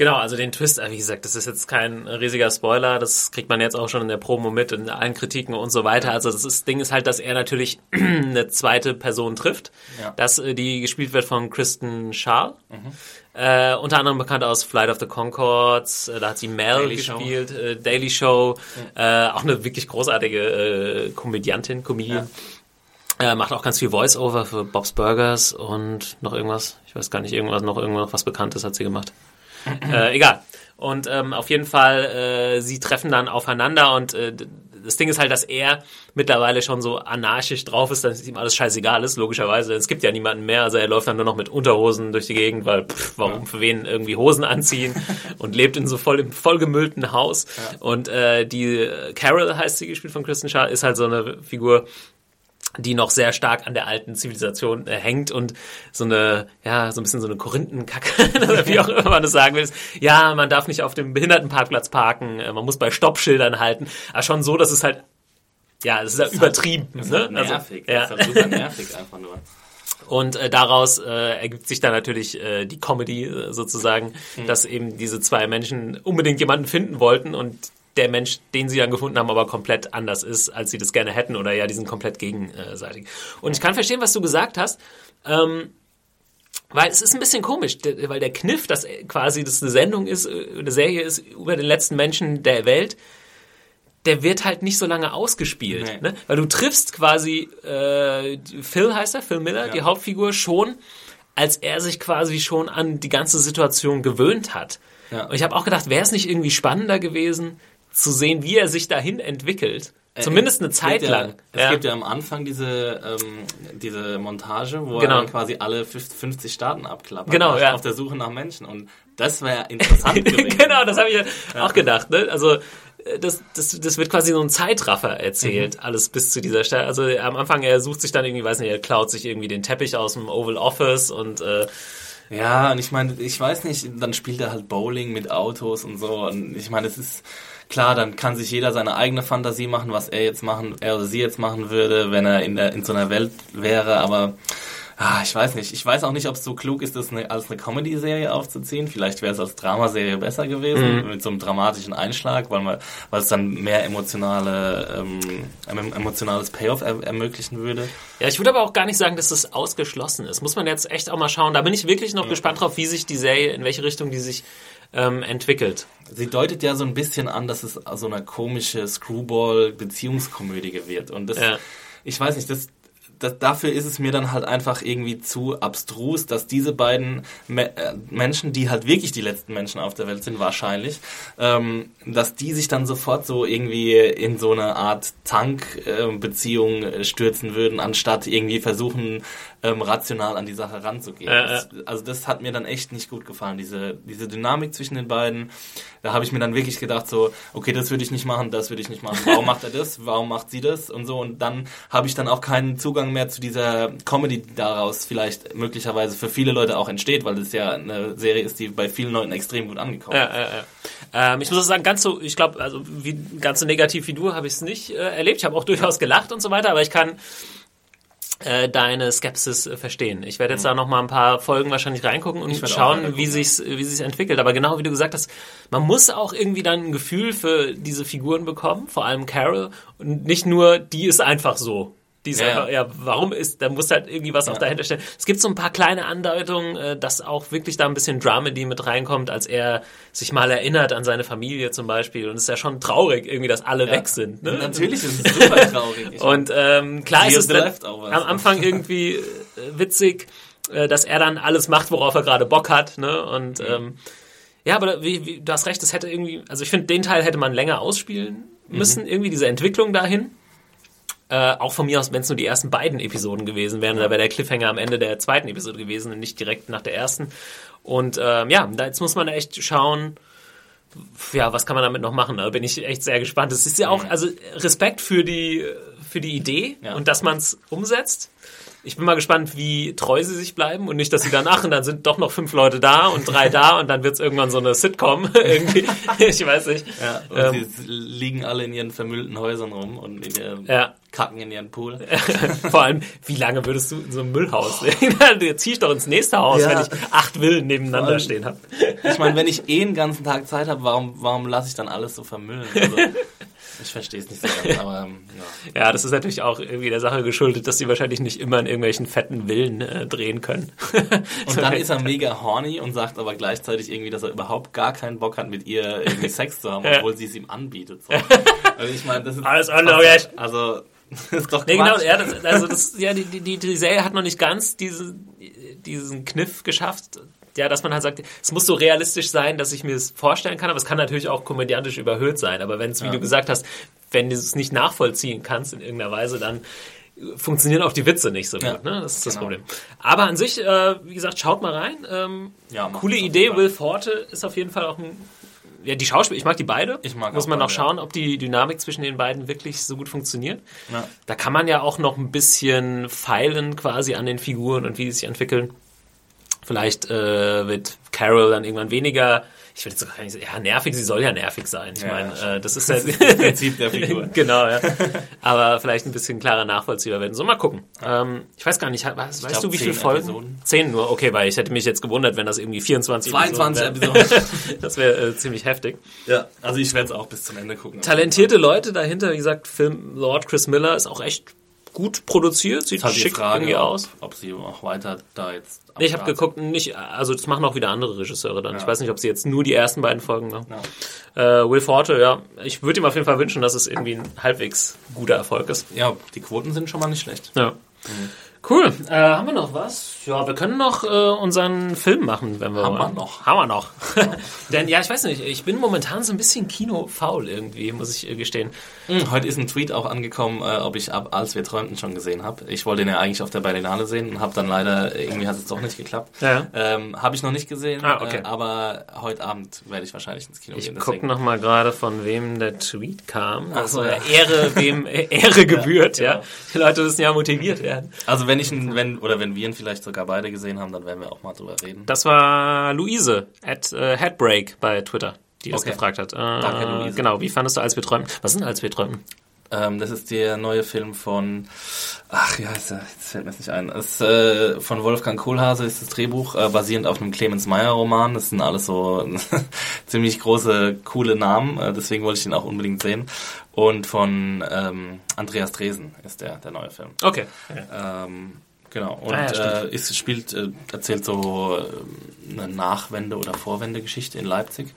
Genau, also den Twist, äh, wie gesagt, das ist jetzt kein riesiger Spoiler, das kriegt man jetzt auch schon in der Promo mit, in allen Kritiken und so weiter. Also das ist, Ding ist halt, dass er natürlich eine zweite Person trifft, Ja. dass äh, die gespielt wird von Kristen Schaal. Mhm. Äh, unter anderem bekannt aus Flight of the Concords, äh, da hat sie Mel Daily Show. gespielt, äh, Daily Show, äh, auch eine wirklich großartige Komödiantin, Comedian. Äh, macht auch ganz viel Voice-Over für Bob's Burgers und noch irgendwas. Ich weiß gar nicht, irgendwas, noch irgendwas was Bekanntes hat sie gemacht. Äh, egal. Und ähm, auf jeden Fall, äh, sie treffen dann aufeinander und äh, das Ding ist halt, dass er mittlerweile schon so anarchisch drauf ist, dass ihm alles scheißegal ist, logischerweise. Es gibt ja niemanden mehr, also er läuft dann nur noch mit Unterhosen durch die Gegend, weil pff, warum für wen irgendwie Hosen anziehen und lebt in so voll im vollgemüllten Haus. Und äh, die Carol heißt sie, gespielt von Kristen Schaal, ist halt so eine Figur, die noch sehr stark an der alten Zivilisation äh, hängt und so eine, ja, so ein bisschen so eine Korinthenkacke, oder wie auch immer man das sagen will. ist, Ja, man darf nicht auf dem Behindertenparkplatz parken, äh, man muss bei Stoppschildern halten, aber schon so, dass es halt ja, es ist ja übertrieben. Das ist ne? halt nervig. Also, ja. Das ist halt super nervig einfach nur. Und äh, daraus äh, ergibt sich dann natürlich äh, die Comedy äh, sozusagen, Mhm. dass eben diese zwei Menschen unbedingt jemanden finden wollten und der Mensch, den sie dann gefunden haben, aber komplett anders ist, als sie das gerne hätten oder ja, die sind komplett gegenseitig. Und ich kann verstehen, was du gesagt hast. Ähm, weil es ist ein bisschen komisch, weil der Kniff, dass quasi das eine Sendung ist, äh, eine Serie ist über den letzten Menschen der Welt, der wird halt nicht so lange ausgespielt. Nee. Ne? Weil du triffst quasi, äh, Phil heißt er, Phil Miller, die Hauptfigur, schon, als er sich quasi schon an die ganze Situation gewöhnt hat. Ja. Und ich habe auch gedacht, wäre es nicht irgendwie spannender gewesen, zu sehen, wie er sich dahin entwickelt. Zumindest eine Zeit gibt ja, lang. Es gibt ja am Anfang diese, ähm, diese Montage, wo Genau. er dann quasi alle 50 Staaten abklappert. Genau, ja. Auf der Suche nach Menschen. Und das wäre interessant gewesen. genau, das habe ich ja auch gedacht. Ne? Also äh, das, das, das wird quasi so ein Zeitraffer erzählt, Mhm. alles bis zu dieser Stelle. Also am Anfang, er sucht sich dann irgendwie, weiß nicht, er klaut sich irgendwie den Teppich aus dem Oval Office und äh, Ja, und ich meine, ich weiß nicht, dann spielt er halt Bowling mit Autos und so. Und ich meine, es ist klar, dann kann sich jeder seine eigene Fantasie machen, was er jetzt machen, er oder sie jetzt machen würde, wenn er in der in so einer Welt wäre. Aber ah, ich weiß nicht. Ich weiß auch nicht, ob es so klug ist, das eine, als eine Comedy-Serie aufzuziehen. Vielleicht wäre es als Dramaserie besser gewesen, mit so einem dramatischen Einschlag, weil man, weil es dann mehr emotionale, ähm, em- emotionales Payoff er ermöglichen würde. Ja, ich würde aber auch gar nicht sagen, dass das ausgeschlossen ist. Muss man jetzt echt auch mal schauen. Da bin ich wirklich noch gespannt drauf, wie sich die Serie, in welche Richtung die sich ähm, entwickelt. Sie deutet ja so ein bisschen an, dass es so eine komische Screwball-Beziehungskomödie wird. Und das, Ja. ich weiß nicht, das, das, dafür ist es mir dann halt einfach irgendwie zu abstrus, dass diese beiden Me äh, Menschen, die halt wirklich die letzten Menschen auf der Welt sind, wahrscheinlich, ähm, dass die sich dann sofort so irgendwie in so eine Art Tank-Beziehung äh, stürzen würden, anstatt irgendwie versuchen, ähm, rational an die Sache ranzugehen. Ja. Das, also das hat mir dann echt nicht gut gefallen, diese, diese Dynamik zwischen den beiden. Da habe ich mir dann wirklich gedacht, so, okay, das würde ich nicht machen, das würde ich nicht machen. Warum macht er das? Warum macht sie das? Und so. Und dann habe ich dann auch keinen Zugang mehr zu dieser Comedy, die daraus vielleicht möglicherweise für viele Leute auch entsteht, weil das ja eine Serie ist, die bei vielen Leuten extrem gut angekommen ist. Ja, ja. Ähm, ich muss auch sagen, ganz so, ich glaube, also wie, ganz so negativ wie du habe ich es nicht äh, erlebt. Ich habe auch durchaus gelacht und so weiter, aber ich kann äh, deine Skepsis äh, verstehen. Ich werde jetzt da noch mal ein paar Folgen wahrscheinlich reingucken und schauen, wie sich's, wie sich's entwickelt. Aber genau wie du gesagt hast, man muss auch irgendwie dann ein Gefühl für diese Figuren bekommen, vor allem Carol und nicht nur, die ist einfach so. Die ist Ja, einfach, ja. ja, warum ist, da muss halt irgendwie was auch dahinter stehen. Es gibt so ein paar kleine Andeutungen, äh, dass auch wirklich da ein bisschen Dramedy mit reinkommt, als er sich mal erinnert an seine Familie zum Beispiel. Und es ist ja schon traurig irgendwie, dass alle weg sind. Ne? Natürlich ist es super traurig. Und ähm, klar See ist es dann am Anfang irgendwie äh, witzig, äh, dass er dann alles macht, worauf er gerade Bock hat. Ne? Und ähm, ja, aber wie, wie, du hast recht, es hätte irgendwie, also ich finde, den Teil hätte man länger ausspielen müssen, irgendwie diese Entwicklung dahin. Äh, auch von mir aus, wenn es nur die ersten beiden Episoden gewesen wären, da wäre der Cliffhanger am Ende der zweiten Episode gewesen und nicht direkt nach der ersten. Und ähm, ja, da jetzt muss man echt schauen, ja, was kann man damit noch machen? Da bin ich echt sehr gespannt. Es ist ja auch, also Respekt für die, für die Idee Ja. und dass man es umsetzt. Ich bin mal gespannt, wie treu sie sich bleiben und nicht, dass sie dann, ach, und dann sind doch noch fünf Leute da und drei da und dann wird es irgendwann so eine Sitcom irgendwie. Ich weiß nicht. Ja, und Ähm, sie liegen alle in ihren vermüllten Häusern rum und in ihren Ja. kacken in ihren Pool. Vor allem, wie lange würdest du in so einem Müllhaus leben? Du ziehst doch ins nächste Haus, Ja. wenn ich acht Villen nebeneinander allem- stehen habe. Ich meine, wenn ich eh den ganzen Tag Zeit habe, warum, warum lasse ich dann alles so vermüllen? Also, ich verstehe es nicht so ganz, aber ähm, ja. Ja, das ist natürlich auch irgendwie der Sache geschuldet, dass sie wahrscheinlich nicht immer in irgendwelchen fetten Villen äh, drehen können. Und dann ist er mega horny und sagt aber gleichzeitig irgendwie, dass er überhaupt gar keinen Bock hat, mit ihr irgendwie Sex zu haben, obwohl sie es ihm anbietet. So. Also ich meine, das ist Alles unlogisch. Also das ist doch Nee, genau, ja, das, also das, ja, die, die, die Serie hat noch nicht ganz diese, diesen Kniff geschafft. Ja, dass man halt sagt, es muss so realistisch sein, dass ich mir es vorstellen kann, aber es kann natürlich auch komödiantisch überhöht sein. Aber wenn es, wie du gesagt hast, wenn du es nicht nachvollziehen kannst in irgendeiner Weise, dann funktionieren auch die Witze nicht so gut. Ja, ne? Das ist das genau. Problem. Aber an sich, äh, wie gesagt, schaut mal rein. Ähm, Ja, coole Idee. Will Forte ist auf jeden Fall auch ein ja, die Schauspieler, ich mag die beide. Ich mag Muss auch man noch beide, schauen, ob die Dynamik zwischen den beiden wirklich so gut funktioniert. Ja. Da kann man ja auch noch ein bisschen feilen quasi an den Figuren und wie die sich entwickeln. Vielleicht äh, wird Carol dann irgendwann weniger, ich will jetzt gar nicht sagen, ja, nervig, sie soll ja nervig sein. Ich Ja, meine, äh, das ist ja Das ist Prinzip der Figur. genau, ja. Aber vielleicht ein bisschen klarer nachvollziehbar werden. So, mal gucken. Ähm, ich weiß gar nicht, weißt, weißt glaub, du, wie viele Folgen? Episoden. Zehn nur, okay, weil ich hätte mich jetzt gewundert, wenn das irgendwie 24 22 Episoden. Episoden. Das wäre äh, ziemlich heftig. Ja, also ich werde es auch bis zum Ende gucken. Talentierte Leute dahinter, wie gesagt, Film Lord Chris Miller ist auch echt gut produziert, sieht halt schick Frage, irgendwie ob, aus. ob sie auch weiter da jetzt. Nee, ich habe geguckt, nicht, also das machen auch wieder andere Regisseure dann. Ja. Ich weiß nicht, ob sie jetzt nur die ersten beiden Folgen machen. Äh, Will Forte, ja, ich würde ihm auf jeden Fall wünschen, dass es irgendwie ein halbwegs guter Erfolg ist. Ja, die Quoten sind schon mal nicht schlecht. Ja. Cool. Äh, haben wir noch was? Ja, wir können noch äh, unseren Film machen, wenn wir Haben wir wollen. noch. Haben wir noch. Denn ja, ich weiß nicht, ich bin momentan so ein bisschen kinofaul irgendwie, muss ich äh, gestehen. Hm, Heute ist ein Tweet auch angekommen, äh, ob ich ab Als wir träumten schon gesehen habe. Ich wollte ihn ja eigentlich auf der Berlinale sehen und habe dann leider, irgendwie hat es doch nicht geklappt. Ja. Ähm, habe ich noch nicht gesehen, Ah, okay. äh, aber heute Abend werde ich wahrscheinlich ins Kino Ich gehen. gucke noch mal gerade, von wem der Tweet kam. Also ja. Ehre, wem Ehre gebührt, ja. genau. Die Leute müssen ja motiviert werden. Also wenn ich ihn, wenn, oder wenn wir ihn vielleicht sogar beide gesehen haben, dann werden wir auch mal drüber reden. Das war Luise at äh, Headbreak bei Twitter, die das Okay. gefragt hat. Äh, Danke, Luise. Genau, wie fandest du, als wir träumten? Was sind als wir träumten? Ähm, das ist der neue Film von, ach ja, jetzt fällt mir jetzt nicht ein. Es ist, äh, von Wolfgang Kohlhase ist das Drehbuch, äh, basierend auf einem Clemens Meyer Roman. Das sind alles so ziemlich große, coole Namen, äh, deswegen wollte ich ihn auch unbedingt sehen. Und von ähm, Andreas Dresen ist der, der neue Film. Okay. Ähm, genau. Und Ah, ja, äh, ist, spielt, äh, erzählt so äh, eine Nachwende- oder Vorwendegeschichte in Leipzig.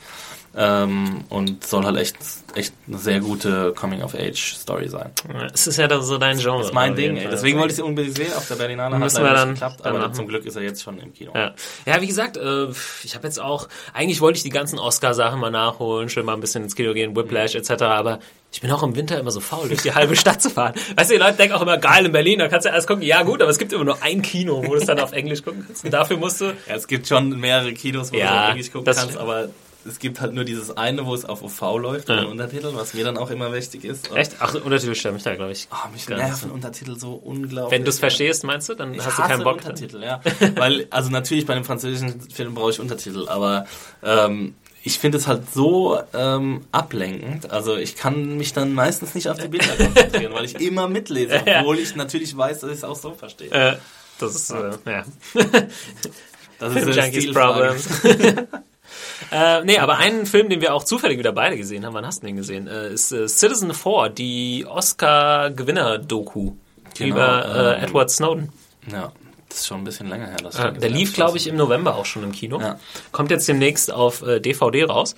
Ähm, und soll halt echt, echt eine sehr gute Coming-of-Age-Story sein. Es ist ja dann so dein Genre. Das ist mein Ding, ey. Deswegen wollte ich sie unbedingt sehen. Auf der Berlinale hat wir nicht geklappt, aber zum Glück ist er jetzt schon im Kino. Ja. ja, wie gesagt, äh, ich habe jetzt auch, eigentlich wollte ich die ganzen Oscar-Sachen mal nachholen, schön mal ein bisschen ins Kino gehen, Whiplash etc., aber ich bin auch im Winter immer so faul, durch die halbe Stadt zu fahren. Weißt du, die Leute denken auch immer, geil, in Berlin, da kannst du alles gucken. Ja gut, aber es gibt immer nur ein Kino, wo du es dann auf Englisch gucken kannst. Und dafür musst du... Ja, es gibt schon mehrere Kinos, wo Ja, du auf Englisch gucken das kannst, aber es gibt halt nur dieses eine, wo es auf OV läuft, Ja. Untertitel, was mir dann auch immer wichtig ist. Und, Echt? Ach, Untertitel stelle mich da, glaube ich. Ah, mich nerven Untertitel so unglaublich. Wenn du es verstehst, meinst du, dann Ich hast du keinen Bock. Untertitel, ja. Weil, also natürlich bei einem französischen Film brauche ich Untertitel, aber ähm, ich finde es halt so ähm, ablenkend. Also ich kann mich dann meistens nicht auf die Bilder konzentrieren, weil ich immer mitlese, obwohl ich natürlich weiß, dass ich es auch so verstehe. Äh, das ist, äh, ja. Das eine Junkies. Problem. Äh, nee, aber einen Film, den wir auch zufällig wieder beide gesehen haben, wann hast du den gesehen? Äh, ist äh, Citizen 4, die Oscar-Gewinner-Doku Genau, über äh, ähm, Edward Snowden. Ja, das ist schon ein bisschen länger her. dass Äh, der lief, glaube ich, im November auch schon im Kino. Ja. Kommt jetzt demnächst auf äh, DVD raus.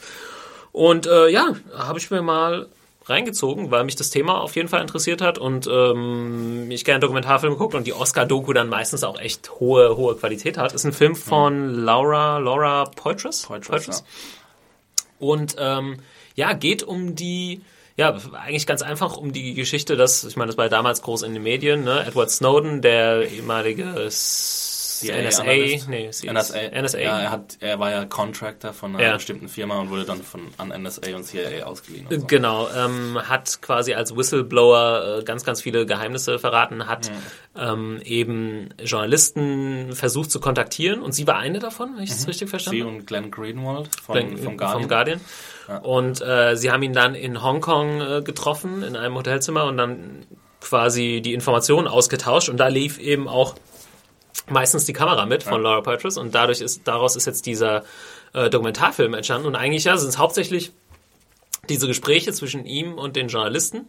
Und äh, ja, habe ich mir mal reingezogen, weil mich das Thema auf jeden Fall interessiert hat und ähm, ich gerne Dokumentarfilme gucke und die Oscar-Doku dann meistens auch echt hohe, hohe Qualität hat. Ist ein Film von Laura, Laura Poitras. Poitras, ja. Und ähm, ja, geht um die, ja, eigentlich ganz einfach um die Geschichte, dass, ich meine, das war ja damals groß in den Medien, ne? Edward Snowden, der ehemalige S- NSA, Analyst. nee, sie- NSA. NSA. Ja, er, hat, er war ja Contractor von einer Ja. bestimmten Firma und wurde dann von an NSA und CIA ausgeliehen. Und so. Genau, ähm, hat quasi als Whistleblower äh, ganz, ganz viele Geheimnisse verraten, hat ähm, eben Journalisten versucht zu kontaktieren und sie war eine davon, wenn ich das richtig verstanden Sie habe. und Glenn Greenwald von, Glenn- vom Guardian. Vom Guardian. Und äh, sie haben ihn dann in Hongkong äh, getroffen, in einem Hotelzimmer und dann quasi die Informationen ausgetauscht und da lief eben auch meistens die Kamera mit von Laura Poitras und dadurch ist daraus ist jetzt dieser äh, Dokumentarfilm entstanden und eigentlich ja sind es hauptsächlich diese Gespräche zwischen ihm und den Journalisten,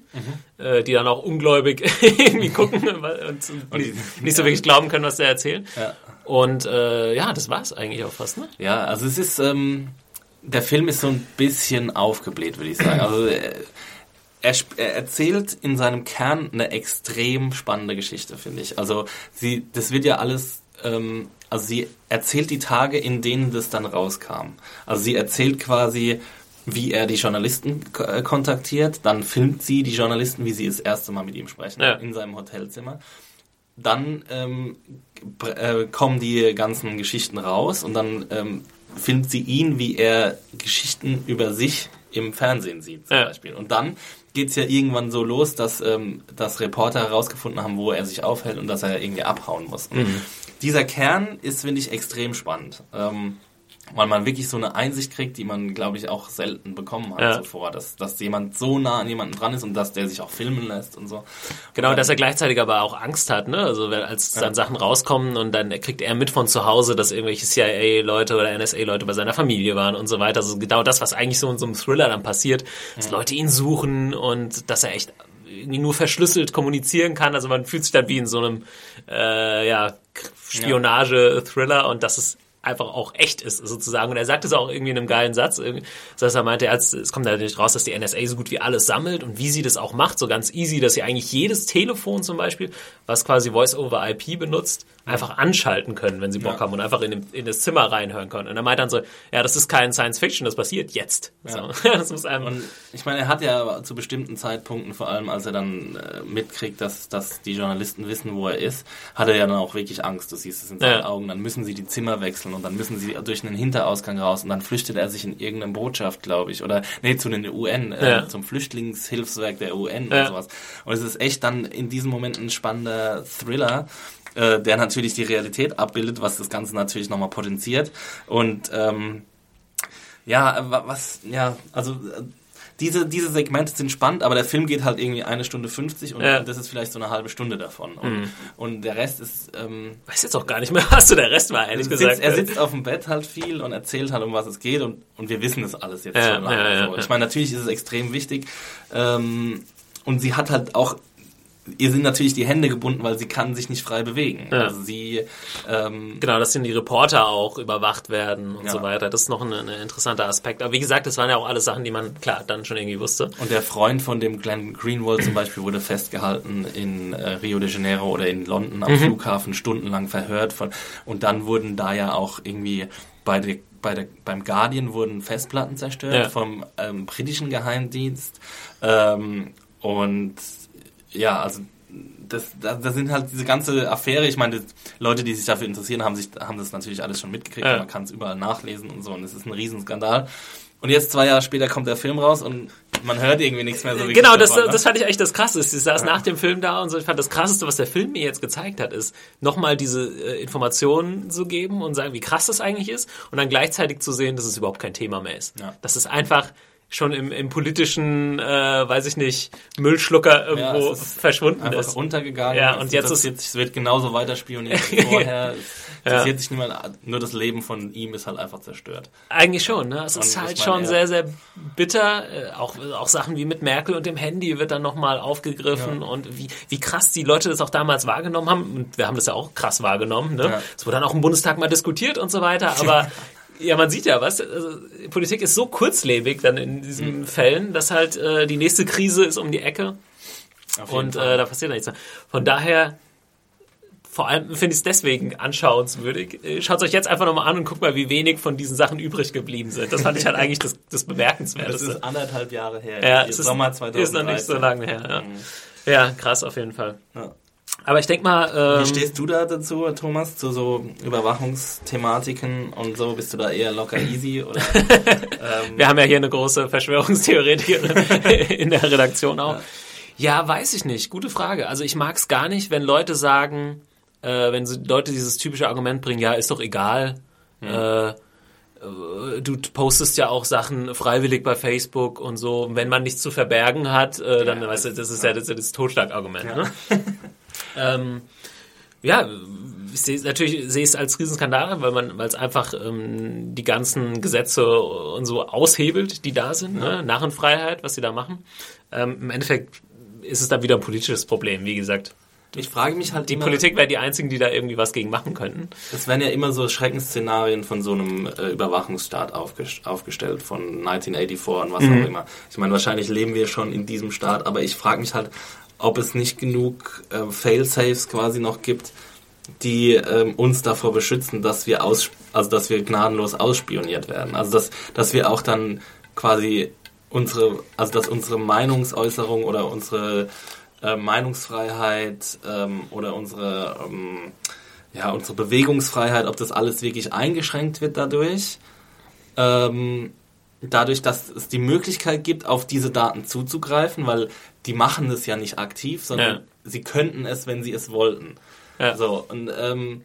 äh, die dann auch ungläubig irgendwie gucken und, und nicht, nicht so wirklich glauben können, was der erzählt. Ja. Und äh, ja, das war es eigentlich auch fast, ne? Ja, also es ist, ähm, der Film ist so ein bisschen aufgebläht, würde ich sagen. Also äh, er, er erzählt in seinem Kern eine extrem spannende Geschichte, finde ich. Also sie, das wird ja alles, ähm, also sie erzählt die Tage, in denen das dann rauskam. Also sie erzählt quasi, wie er die Journalisten äh, kontaktiert, dann filmt sie die Journalisten, wie sie das erste Mal mit ihm sprechen, Ja. in seinem Hotelzimmer dann ähm, äh, kommen die ganzen Geschichten raus und dann ähm, filmt sie ihn, wie er Geschichten über sich im Fernsehen sieht zum Ja. Beispiel. Und dann geht's ja irgendwann so los, dass, ähm, dass Reporter herausgefunden haben, wo er sich aufhält und dass er irgendwie abhauen muss. Mhm. Dieser Kern ist, finde ich, extrem spannend. Ähm, weil man wirklich so eine Einsicht kriegt, die man, glaube ich, auch selten bekommen hat Ja. zuvor, dass, dass jemand so nah an jemanden dran ist und dass der sich auch filmen lässt und so. Genau, Und dass er gleichzeitig aber auch Angst hat, ne? Also wenn, als dann Sachen rauskommen und dann kriegt er mit von zu Hause, dass irgendwelche CIA-Leute oder NSA-Leute bei seiner Familie waren und so weiter. Also genau das, was eigentlich so in so einem Thriller dann passiert, dass Leute ihn suchen und dass er echt irgendwie nur verschlüsselt kommunizieren kann. Also man fühlt sich dann wie in so einem äh, ja, Spionage-Thriller und dass es einfach auch echt ist, sozusagen. Und er sagt es auch irgendwie in einem geilen Satz, dass er meinte, es kommt natürlich raus, dass die NSA so gut wie alles sammelt und wie sie das auch macht, so ganz easy, dass sie eigentlich jedes Telefon zum Beispiel, was quasi Voice-over-IP benutzt, einfach anschalten können, wenn sie Bock Ja. haben und einfach in, dem, in das Zimmer reinhören können. Und er meint dann so, ja, das ist kein Science-Fiction, das passiert jetzt. So. Das muss einem, Und ich meine, er hat ja zu bestimmten Zeitpunkten, vor allem als er dann äh, mitkriegt, dass, dass die Journalisten wissen, wo er ist, hat er ja dann auch wirklich Angst. Du siehst es in seinen Ja. Augen. Dann müssen sie die Zimmer wechseln und dann müssen sie durch einen Hinterausgang raus und dann flüchtet er sich in irgendeine Botschaft, glaube ich, oder nee, zu den UN, äh, Ja. zum Flüchtlingshilfswerk der UN Ja. und sowas. Und es ist echt dann in diesem Moment ein spannender Thriller, äh, der natürlich die Realität abbildet, was das Ganze natürlich nochmal potenziert. Und ähm, ja, äh, wa- was, ja, also äh, diese, diese Segmente sind spannend, aber der Film geht halt irgendwie eine Stunde 50 und Ja. das ist vielleicht so eine halbe Stunde davon. Und, und der Rest ist, ähm, weiß jetzt auch gar nicht mehr, was so der Rest war, ehrlich sitzt, gesagt. er sitzt auf dem Bett halt viel und erzählt halt, um was es geht und, und wir wissen das alles jetzt Ja, schon lange. ja, so. Ich meine, natürlich ist es extrem wichtig ähm, und sie hat halt auch ihr sind natürlich die Hände gebunden, weil sie kann sich nicht frei bewegen. Ja. Also sie ähm, Genau, dass dann die Reporter auch überwacht werden und Ja. so weiter. Das ist noch ein, ein interessanter Aspekt. Aber wie gesagt, das waren ja auch alles Sachen, die man, klar, dann schon irgendwie wusste. Und der Freund von dem Glenn Greenwald zum Beispiel wurde festgehalten in äh, Rio de Janeiro oder in London am Flughafen stundenlang verhört von und dann wurden da ja auch irgendwie bei der bei der, beim Guardian wurden Festplatten zerstört Ja. vom ähm, britischen Geheimdienst ähm, und ja, also das, das, das sind halt diese ganze Affäre. Ich meine, die Leute, die sich dafür interessieren, haben sich haben das natürlich alles schon mitgekriegt. Ja. und Man kann es überall nachlesen und so. Und es ist ein Riesenskandal. Und jetzt zwei Jahre später kommt der Film raus und man hört irgendwie nichts mehr so wirklich Genau, das, davon, ne? das fand ich eigentlich das Krasseste. Ich saß nach dem Film da und so, ich fand das Krasseste, was der Film mir jetzt gezeigt hat, ist, nochmal diese äh, Informationen zu geben und sagen, wie krass das eigentlich ist und dann gleichzeitig zu sehen, dass es überhaupt kein Thema mehr ist. Ja. Das ist einfach schon im, im politischen, äh, weiß ich nicht, Müllschlucker irgendwo es ist verschwunden ist. untergegangen. Ja, und jetzt ist- sich- es wird genauso weiter spioniert wie vorher. Es interessiert sich niemand, nur das Leben von ihm ist halt einfach zerstört. Eigentlich schon, ne? Es Und ist halt schon sehr, sehr bitter. Äh, auch, auch Sachen wie mit Merkel und dem Handy wird dann nochmal aufgegriffen und wie, wie krass die Leute das auch damals wahrgenommen haben. Und wir haben das ja auch krass wahrgenommen, ne? Ja. Es wurde dann auch im Bundestag mal diskutiert und so weiter, aber ja, man sieht ja, was, also, Politik ist so kurzlebig dann in diesen Mhm. Fällen, dass halt äh, die nächste Krise ist um die Ecke und äh, da passiert nichts mehr. Von daher, vor allem finde ich es deswegen anschauenswürdig. Äh, Schaut euch jetzt einfach nochmal an und guckt mal, wie wenig von diesen Sachen übrig geblieben sind. Das fand ich halt eigentlich das, das das Bemerkenswerteste. ist anderthalb Jahre her. ja, es ist, Sommer 2013. ist noch nicht so lange her. Ja, ja krass auf jeden Fall. Ja. Aber ich denke mal, Wie ähm, stehst du da dazu, Thomas, zu so Überwachungsthematiken und so? Bist du da eher locker easy? Oder? wir haben ja hier eine große Verschwörungstheoretikerin in der Redaktion auch. Ja, weiß ich nicht. Gute Frage. Also ich mag es gar nicht, wenn Leute sagen, äh, wenn Leute dieses typische Argument bringen, ja, ist doch egal. Äh, äh, du postest ja auch Sachen freiwillig bei Facebook und so. Wenn man nichts zu verbergen hat, äh, dann, Ja, weißt du, das ist- ja das, das Totschlagargument. Ne? ähm, ja, ich sehe natürlich sehe ich es als Riesenskandal, weil man, weil es einfach ähm, die ganzen Gesetze und so aushebelt, die da sind, ne? Narrenfreiheit, was sie da machen. Ähm, Im Endeffekt ist es dann wieder ein politisches Problem, wie gesagt. Ich frage mich halt Die immer, Politik wäre die einzigen, die da irgendwie was gegen machen könnten. Es werden ja immer so Schreckensszenarien von so einem äh, Überwachungsstaat aufges aufgestellt, von 1984 und was Mhm. auch immer. Ich meine, wahrscheinlich leben wir schon in diesem Staat, aber ich frage mich halt, ob es nicht genug äh, Fail-Safes quasi noch gibt, die ähm, uns davor beschützen, dass wir aus, also dass wir gnadenlos ausspioniert werden. Also dass, dass wir auch dann quasi unsere, also dass unsere Meinungsäußerung oder unsere äh, Meinungsfreiheit ähm, oder unsere ähm, ja, unsere Bewegungsfreiheit, ob das alles wirklich eingeschränkt wird dadurch. Ähm, dadurch, dass es die Möglichkeit gibt, auf diese Daten zuzugreifen, weil die machen es ja nicht aktiv, sondern Ja. sie könnten es, wenn sie es wollten. Ja. So, und ähm,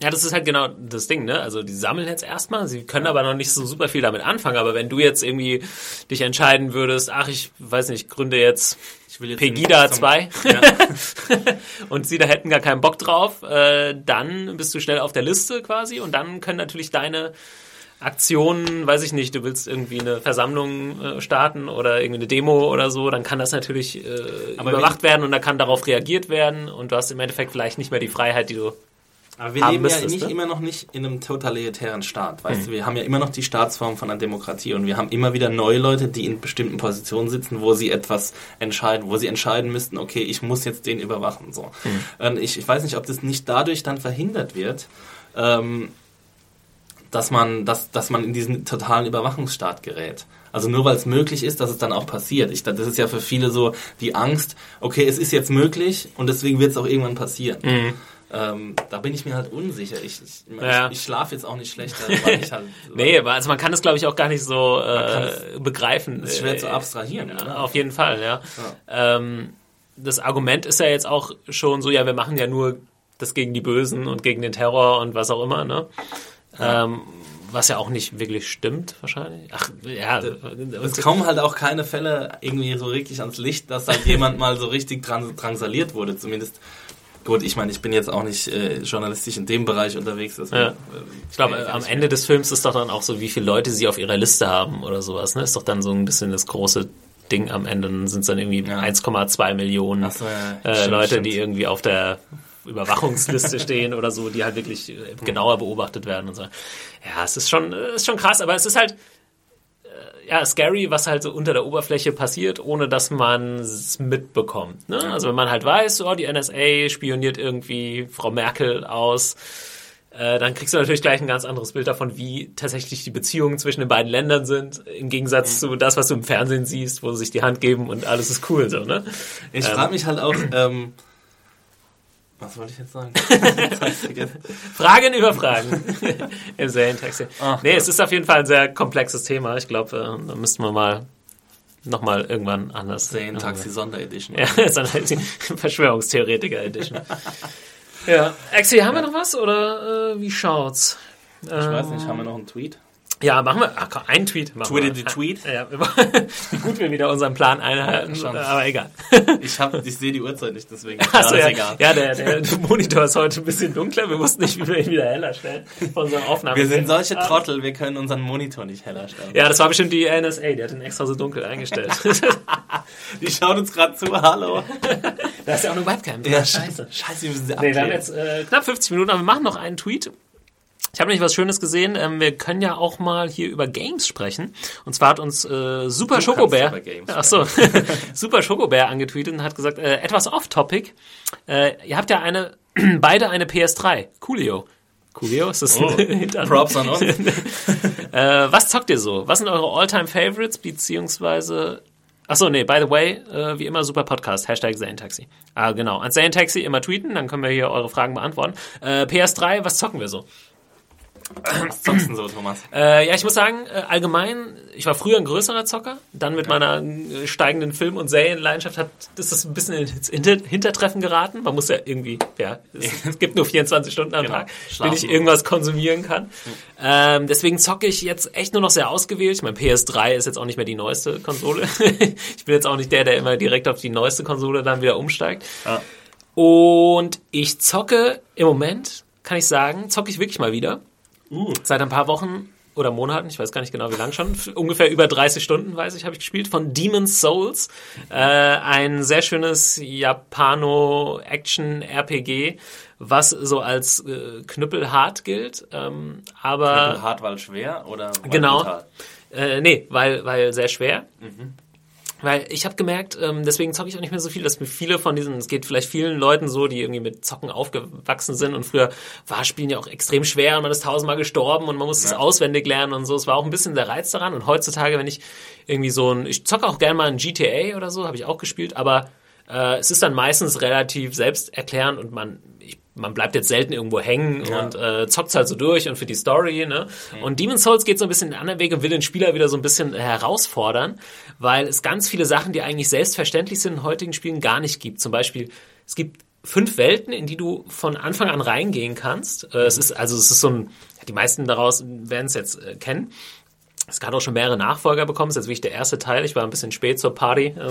Ja, das ist halt genau das Ding, ne? Also die sammeln jetzt erstmal, sie können aber noch nicht so super viel damit anfangen. Aber wenn du jetzt irgendwie dich entscheiden würdest, ach, ich weiß nicht, gründe jetzt ich will jetzt Pegida nicht zum- 2 Ja. und sie da hätten gar keinen Bock drauf, äh, dann bist du schnell auf der Liste quasi und dann können natürlich deine Aktionen, weiß ich nicht, du willst irgendwie eine Versammlung äh, starten oder irgendwie eine Demo oder so, dann kann das natürlich äh, überwacht werden und da kann darauf reagiert werden und du hast im Endeffekt vielleicht nicht mehr die Freiheit, die du Aber wir leben müsstest, ja nicht ne? immer noch nicht in einem totalitären Staat, weißt du? Wir haben ja immer noch die Staatsform von einer Demokratie und wir haben immer wieder neue Leute, die in bestimmten Positionen sitzen, wo sie etwas entscheiden, wo sie entscheiden müssten, okay, ich muss jetzt den überwachen, so. Und ich, ich weiß nicht, ob das nicht dadurch dann verhindert wird, ähm, dass man, dass, dass man in diesen totalen Überwachungsstaat gerät. Also nur weil es möglich ist, dass es dann auch passiert. Ich, das ist ja für viele so die Angst, okay, es ist jetzt möglich und deswegen wird es auch irgendwann passieren. Ähm, da bin ich mir halt unsicher. Ich, ich, Ja. ich, ich schlafe jetzt auch nicht schlechter, weil ich halt. Nee, aber also man kann es glaube ich auch gar nicht so äh, begreifen. ist schwer Äh, zu abstrahieren. Ja, auf jeden Fall, ja. Ähm, das Argument ist ja jetzt auch schon so, ja, wir machen ja nur das gegen die Bösen und gegen den Terror und was auch immer, ne? Ähm, was ja auch nicht wirklich stimmt, wahrscheinlich. Ach, ja. Es kommen halt auch keine Fälle irgendwie so richtig ans Licht, dass halt jemand mal so richtig dran, drangsaliert wurde. Zumindest, gut, ich meine, ich bin jetzt auch nicht äh, journalistisch in dem Bereich unterwegs. Ja. äh, Ich glaube, äh, am Ende des Films ist doch dann auch so, wie viele Leute sie auf ihrer Liste haben oder sowas, ne? Ist doch dann so ein bisschen das große Ding am Ende. Dann sind es dann irgendwie Ja. 1,2 Millionen so, ja. äh, Stimmt, Leute, stimmt. die irgendwie auf der Überwachungsliste stehen oder so, die halt wirklich äh, genauer beobachtet werden und so. Ja, es ist schon, äh, ist schon krass, aber es ist halt äh, ja scary, was halt so unter der Oberfläche passiert, ohne dass man es mitbekommt. Ne? Also wenn man halt weiß, oh, die NSA spioniert irgendwie Frau Merkel aus, äh, dann kriegst du natürlich gleich ein ganz anderes Bild davon, wie tatsächlich die Beziehungen zwischen den beiden Ländern sind, im Gegensatz zu das, was du im Fernsehen siehst, wo sie sich die Hand geben und alles ist cool, so, ne? Ich frage mich halt auch, ähm, was wollte ich jetzt sagen? Fragen über Fragen im Serientaxi. Ach, nee, es ist auf jeden Fall ein sehr komplexes Thema. Ich glaube, äh, da müssten wir mal nochmal irgendwann anders. Taxi Sonderedition. Ja, Verschwörungstheoretiker Edition. ja, Axi, haben wir noch was oder äh, wie schaut's? Ich weiß nicht, haben wir noch einen Tweet? Ja, machen wir. Ach komm, einen Tweet. Machen Tweeted wir. the tweet? Ja, wie gut wir wieder unseren Plan einhalten, Ja, schon. aber egal. Ich, hab, ich sehe die Uhrzeit nicht, deswegen Achso, ist ja, egal. ja der, der Monitor ist heute ein bisschen dunkler. Wir wussten nicht, wie wir ihn wieder heller stellen von unseren Aufnahmen. Wir sind solche. Trottel, wir können unseren Monitor nicht heller stellen. Ja, das war bestimmt die NSA, die hat den extra so dunkel eingestellt. Die schauen uns gerade zu, hallo. da ist ja auch eine Webcam. Ja, scheiße. Scheiße, wir müssen sie Nee, wir haben jetzt äh, knapp 50 Minuten, aber wir machen noch einen Tweet. Ich habe nämlich was Schönes gesehen. Ähm, wir können ja auch mal hier über Games sprechen. Und zwar hat uns äh, Super Schokobär, ach so, Super Schokobär angetweetet und hat gesagt, äh, etwas off-topic. Äh, ihr habt ja eine, beide eine PS3. Coolio. Coolio, ist das Oh? Props an uns. Äh, was zockt ihr so? Was sind eure All-Time-Favorites, beziehungsweise... Achso, nee, by the way, äh, wie immer super Podcast, Hashtag Zane-Taxi. Ah, genau. An Zane-Taxi immer tweeten, dann können wir hier eure Fragen beantworten. Äh, PS3, was zocken wir so? Was zockst du so, Thomas? Äh, ja, ich muss sagen, äh, allgemein, ich war früher ein größerer Zocker, dann mit meiner äh, steigenden Film- und Serienleidenschaft hat ist das ein bisschen ins Hinter Hintertreffen geraten. Man muss ja irgendwie, ja, es, es gibt nur 24 Stunden am Genau. Tag, in denen ich irgendwas konsumieren kann. Ähm, deswegen zocke ich jetzt echt nur noch sehr ausgewählt. Ich meine, PS3 ist jetzt auch nicht mehr die neueste Konsole. ich bin jetzt auch nicht der, der immer direkt auf die neueste Konsole dann wieder umsteigt. Ja. Und ich zocke im Moment, kann ich sagen, zocke ich wirklich mal wieder. Uh. Seit ein paar Wochen oder Monaten, ich weiß gar nicht genau wie lang schon, ungefähr über 30 Stunden, weiß ich, habe ich gespielt, von Demon's Souls. Äh, ein sehr schönes Japano-Action-RPG, was so als äh, knüppelhart gilt. Ähm, aber hart, weil schwer oder weil Genau. brutal? äh, nee, weil, weil sehr schwer. Weil ich habe gemerkt, ähm, deswegen zocke ich auch nicht mehr so viel, dass mir viele von diesen, es geht vielleicht vielen Leuten so, die irgendwie mit Zocken aufgewachsen sind und früher war Spielen ja auch extrem schwer und man ist tausendmal gestorben und man muss es auswendig lernen und so. Es war auch ein bisschen der Reiz daran und heutzutage, wenn ich irgendwie so ein, ich zocke auch gerne mal ein GTA oder so, habe ich auch gespielt, aber äh, es ist dann meistens relativ selbsterklärend und man, man bleibt jetzt selten irgendwo hängen ja. und äh, zockt halt so durch und für die Story, ne? Mhm. Und Demon's Souls geht so ein bisschen in anderen Weg und will den Spieler wieder so ein bisschen herausfordern, weil es ganz viele Sachen, die eigentlich selbstverständlich sind in heutigen Spielen, gar nicht gibt. Zum Beispiel, es gibt fünf Welten, in die du von Anfang an reingehen kannst. Äh, es ist also es ist so ein, die meisten daraus werden es jetzt äh, kennen. Es hat auch schon mehrere Nachfolger bekommen. Das ist jetzt wirklich der erste Teil. Ich war ein bisschen spät zur Party.